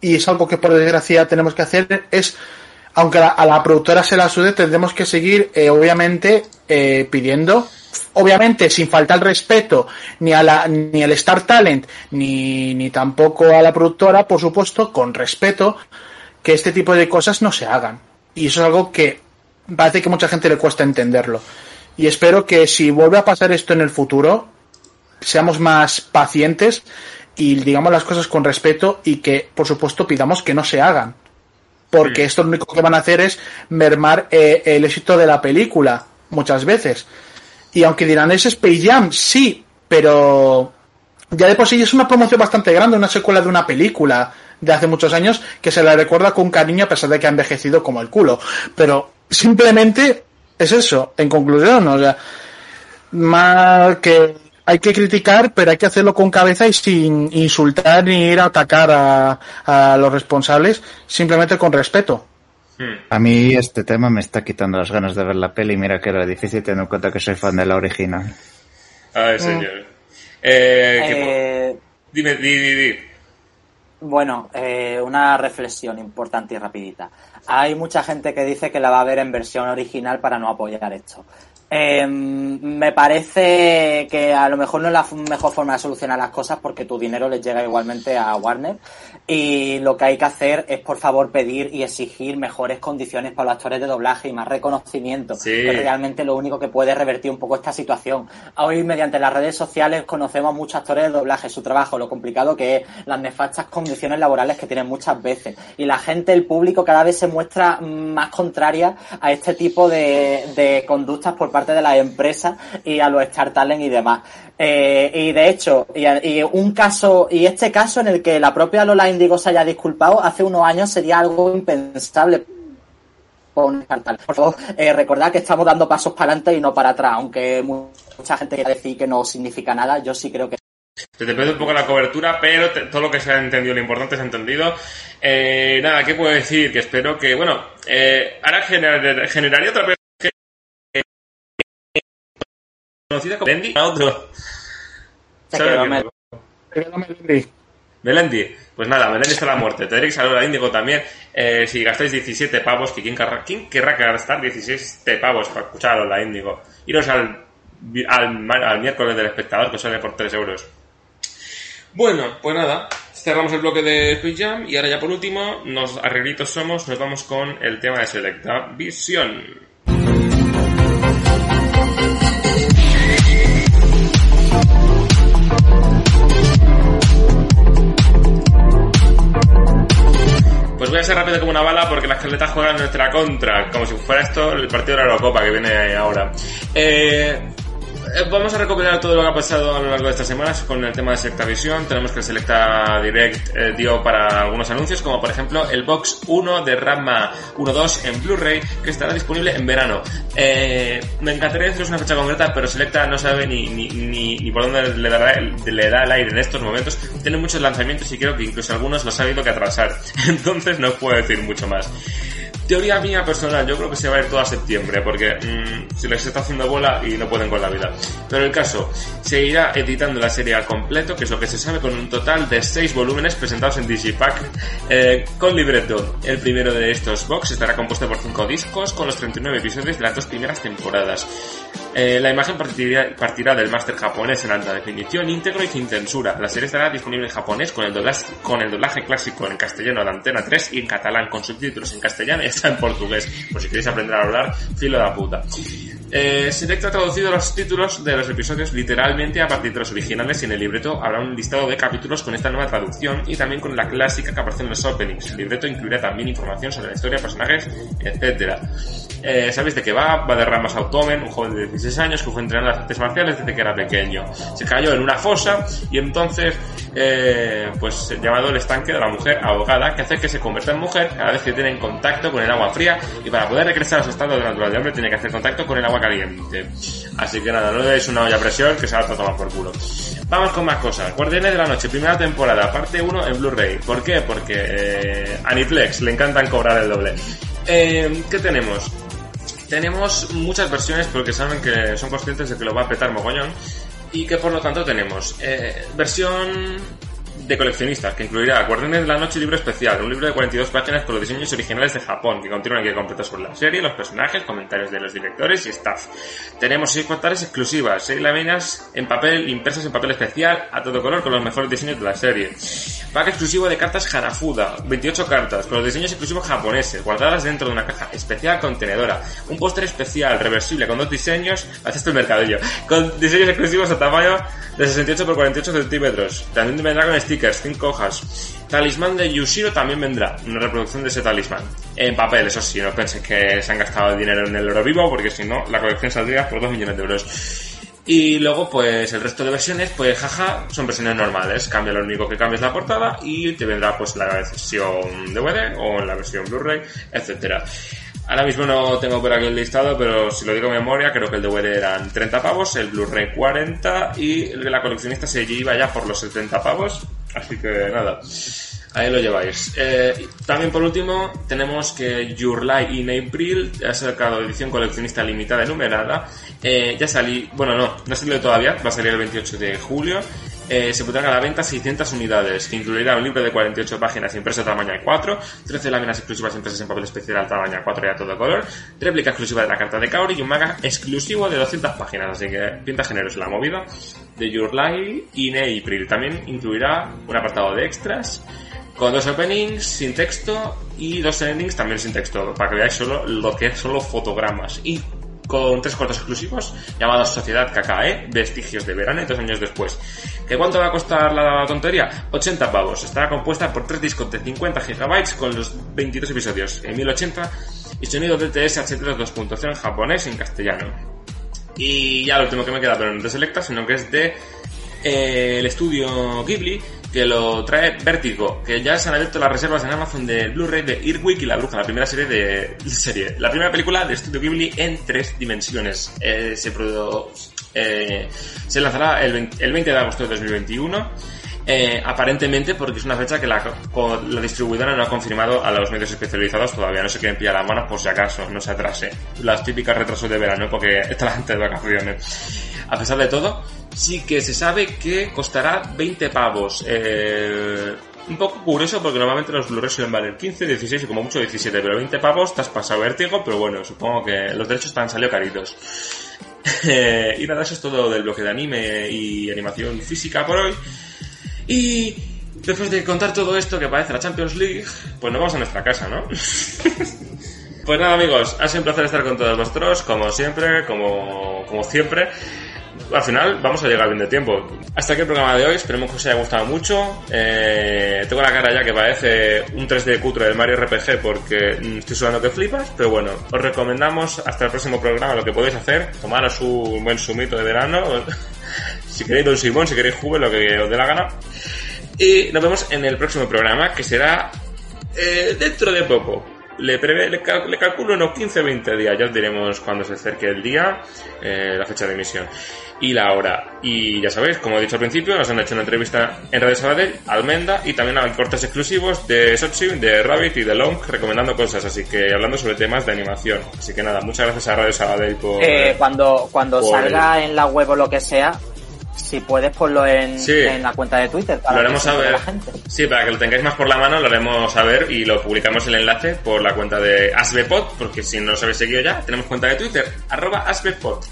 y es algo que por desgracia tenemos que hacer, es aunque a la, productora se la sude, tendremos que seguir, eh, obviamente, eh, pidiendo, obviamente, sin faltar respeto ni a la, ni al Star Talent, ni, ni tampoco a la productora, por supuesto, con respeto, que este tipo de cosas no se hagan. Y eso es algo que parece que mucha gente le cuesta entenderlo. Y espero que si vuelve a pasar esto en el futuro, seamos más pacientes y digamos las cosas con respeto y que, por supuesto, pidamos que no se hagan porque esto lo único que van a hacer es mermar eh, el éxito de la película muchas veces. Y aunque dirán, es Space Jam, sí, pero ya de por sí es una promoción bastante grande, una secuela de una película de hace muchos años que se la recuerda con cariño a pesar de que ha envejecido como el culo. Pero simplemente es eso, en conclusión, o sea, más que hay que criticar, pero hay que hacerlo con cabeza y sin insultar ni ir a atacar a, a los responsables, simplemente con respeto. A mí este tema me está quitando las ganas de ver la peli. Mira que era difícil teniendo en cuenta que soy fan de la original. Ay, señor. Eh, ¿qué po- Eh, Dime, di, di, di. Bueno, eh, una reflexión importante y rapidita. Hay mucha gente que dice que la va a ver en versión original para no apoyar esto. Eh, me parece que a lo mejor no es la mejor forma de solucionar las cosas porque tu dinero les llega igualmente a Warner y lo que hay que hacer es por favor pedir y exigir mejores condiciones para los actores de doblaje y más reconocimiento Sí. que es realmente lo único que puede revertir un poco esta situación. Hoy mediante las redes sociales conocemos a muchos actores de doblaje, su trabajo, lo complicado que es, las nefastas condiciones laborales que tienen muchas veces y la gente, el público cada vez se muestra más contraria a este tipo de, de conductas por parte de las empresas y a los Star Talent y demás. Eh, y de hecho, y, y un caso, y este caso en el que la propia Lola Indigo se haya disculpado hace unos años sería algo impensable por favor, eh, recordad que estamos dando pasos para adelante y no para atrás, aunque mucha gente quiera decir que no significa nada, yo sí creo que Se te pierde un poco la cobertura, pero todo lo que se ha entendido, lo importante se ha entendido. Eh, nada, ¿qué puedo decir? Que espero que, bueno, eh, ahora gener- generaría otra conocida como Bendy, a otro. Se ¿Sabes quedó qué? Mel- Melendi. Pues nada, Melendi está a la muerte. Tendréis que saludar a Índigo también. Eh, si gastáis 17 pavos, que quién, querrá, ¿quién querrá gastar 17 pavos para escuchar a Índigo? Iros al, al miércoles del espectador, que sale por 3 euros. Bueno, pues nada, cerramos el bloque de Space Jam y ahora ya por último, nos arreglitos somos, nos vamos con el tema de Selecta Visión. Voy a ser rápido como una bala porque la escaleta juega en nuestra contra, como si fuera esto el partido de la Eurocopa que viene ahora. Eh, Vamos a recopilar todo lo que ha pasado a lo largo de estas semanas con el tema de Selecta Visión. Tenemos que el Selecta Direct eh, dio para algunos anuncios, como por ejemplo el Box 1 de Ramma 1.2 en Blu-ray, que estará disponible en verano. Eh, me encantaría deciros una fecha concreta, pero Selecta no sabe ni, ni, ni, por dónde le, dará le da el aire en estos momentos. Tiene muchos lanzamientos y creo que incluso algunos los ha habido que atrasar. Entonces no puedo decir mucho más. Teoría mía personal, yo creo que se va a ir todo a septiembre, porque mm, se les está haciendo bola y no pueden con la vida. Pero el caso, se irá editando la serie al completo, que es lo que se sabe, con un total de 6 volúmenes presentados en Digipack, eh, con libreto. El primero de estos box estará compuesto por 5 discos, con los 39 episodios de las dos primeras temporadas. Eh, la imagen partirá, partirá del máster japonés en alta definición, íntegro y sin censura. La serie estará disponible en japonés con el con el doblaje clásico en castellano de Antena 3 y en catalán con subtítulos en castellano y está en portugués. Por si queréis aprender a hablar, filo de la puta. Eh, Selecta ha traducido los títulos de los episodios literalmente a partir de los originales y en el libreto habrá un listado de capítulos con esta nueva traducción y también con la clásica que aparece en los openings. El libreto incluirá también información sobre la historia, personajes, etcétera. Eh, ¿Sabéis de qué va? Va de Ramas Automen, un joven de 16 años que fue entrenado en las artes marciales desde que era pequeño. Se cayó en una fosa y entonces, eh, pues llamado el estanque de la mujer ahogada, que hace que se convierta en mujer cada vez que tiene en contacto con el agua fría y para poder regresar a su estado de natural de hombre tiene que hacer contacto con el agua caliente. Así que nada, no le deis una olla a presión que se va a tomar por culo. Vamos con más cosas. Guardianes de la Noche, primera temporada, parte 1 en Blu-ray. ¿Por qué? Porque eh, Aniplex le encantan cobrar el doble. Eh, ¿Qué tenemos? Tenemos muchas versiones porque saben que son conscientes de que lo va a petar mogollón y que por lo tanto tenemos eh, versión de coleccionistas, que incluirá Guardianes de la Noche libro especial, un libro de 42 páginas con los diseños originales de Japón, que contiene una guía completa sobre la serie, los personajes, comentarios de los directores y staff. Tenemos 6 portales exclusivas, 6 láminas en papel, impresas en papel especial, a todo color, con los mejores diseños de la serie. Pack exclusivo de cartas Hanafuda, 28 cartas, con los diseños exclusivos japoneses, guardadas dentro de una caja especial contenedora. Un póster especial, reversible, con dos diseños, haces el mercadillo, con diseños exclusivos a tamaño de 68 x 48 centímetros. También vendrá con stickers, 5 hojas. Talismán de Yushiro también vendrá, una reproducción de ese talismán. En papel, eso sí, no penséis que se han gastado dinero en el oro vivo, porque si no, la colección saldría por 2 millones de euros. Y luego, pues el resto de versiones, pues jaja, son versiones normales. Cambia lo único que cambia es la portada y te vendrá pues la versión DVD o la versión Blu-ray, etcétera. Ahora mismo no tengo por aquí el listado, pero si lo digo de memoria, creo que el DVD eran 30 pavos, el Blu-ray 40 y el de la coleccionista se iba ya por los 70 pavos. Así que nada, ahí lo lleváis. Eh, también por último, tenemos que Your Lie in April ha sacado edición coleccionista limitada y numerada. Eh, ya salí, bueno, no, no ha salido todavía, va a salir el 28 de julio. Eh, se pondrán a la venta 600 unidades, que incluirá un libro de 48 páginas impreso tamaño A4, 13 láminas exclusivas impresas en papel especial al tamaño A4 y a todo color, réplica exclusiva de la carta de Kaori y un manga exclusivo de 200 páginas, así que pinta generosa la movida de Your Lie in April. También incluirá un apartado de extras con dos openings sin texto y dos endings también sin texto, para que veáis solo lo que son los fotogramas. Y con tres cortos exclusivos llamados Sociedad KKE, Vestigios de Verano y dos años después. ¿Que cuánto va a costar la tontería? 80 pavos. Estará compuesta por tres discos de 50 GB con los 22 episodios en 1080 y sonido DTS HD 2.0 en japonés y en castellano. Y ya lo último que me queda, pero no de Selecta, sino que es de eh, el estudio Ghibli, que lo trae Vértigo, que ya se han abierto las reservas en Amazon del Blu-ray de Earwig y la Bruja, la primera serie de serie, la primera película de estudio Ghibli en tres dimensiones. Eh, se produ- Eh, se lanzará el 20, el 20 de agosto de 2021. eh, aparentemente porque es una fecha que la distribuidora no ha confirmado a los medios especializados todavía. No se quieren pillar las manos por si acaso no se atrase. Las típicas retrasos de verano porque está la gente de vacaciones. A pesar de todo, sí que se sabe que costará 20 pavos. Eh, un poco curioso porque normalmente los Blu-ray suelen valer 15, 16 y como mucho 17, pero 20 pavos te has pasado vértigo, pero bueno, supongo que los derechos te han salido caritos. Eh, y nada, eso es todo del bloque de anime y animación física por hoy. Y después de contar todo esto que parece la Champions League, pues nos vamos a nuestra casa, ¿no? pues nada amigos, ha sido un placer estar con todos vosotros, como siempre, como, como siempre. Al final vamos a llegar bien de tiempo. Hasta aquí el programa de hoy, esperemos que os haya gustado mucho. Eh, tengo la cara ya que parece un 3D cutre del Mario RPG porque mm, estoy sudando que flipas, pero bueno, os recomendamos hasta el próximo programa lo que podéis hacer, tomaros un buen sumito de verano, si queréis Don Simón, si queréis jugo, lo que os dé la gana. Y nos vemos en el próximo programa, que será eh, dentro de poco. Le, prevé- le, cal- le calculo unos 15-20 días, ya os diremos cuando se acerque el día, eh, la fecha de emisión y la hora. Y ya sabéis, como he dicho al principio, nos han hecho una entrevista en Radio Sabadell, Almenda, y también hay cortes exclusivos de Sochi, de Rabbit y de Long, recomendando cosas, así que hablando sobre temas de animación. Así que nada, muchas gracias a Radio Sabadell por... Eh, cuando cuando por salga en la web o lo que sea, si puedes ponlo en, Sí. en la cuenta de Twitter para Lo haremos saber. la gente. Sí, para que lo tengáis más por la mano, lo haremos saber y lo publicamos el enlace por la cuenta de Asbepod, porque si no os habéis seguido ya, tenemos cuenta de Twitter, arroba Asbepod.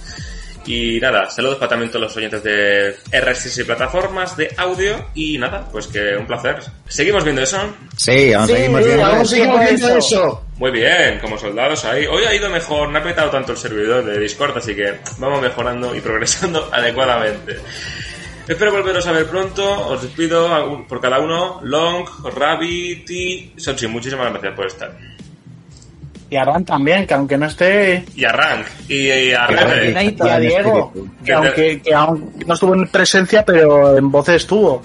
Y nada, saludos para también todos los oyentes de RSS y plataformas de audio. Y nada, pues que un placer. ¿Seguimos viendo eso? Sí, aún Sí, seguimos viendo aún eso. seguimos viendo eso. Muy bien, como soldados ahí. Hoy ha ido mejor, no ha petado tanto el servidor de Discord, así que vamos mejorando y progresando adecuadamente. Espero volveros a ver pronto. Os despido por cada uno. Long, Rabbit y Sochi. Muchísimas gracias por estar. Y Arran también, que aunque no esté. Y a Rank. Y, y a Y a, y a Diego, Que que aunque, que no estuvo en presencia, pero en voz estuvo.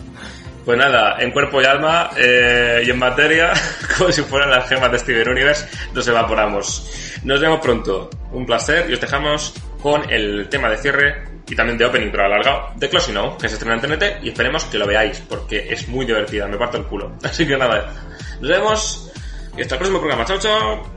Pues nada, en cuerpo y alma eh, y en materia, como si fueran las gemas de Steven Universe, nos evaporamos. Nos vemos pronto. Un placer y os dejamos con el tema de cierre y también de opening pero alargado de Closing Now, que se estrena en TNT y esperemos que lo veáis porque es muy divertida, me parto el culo. Así que nada, nos vemos y hasta el próximo programa. Chao, chao.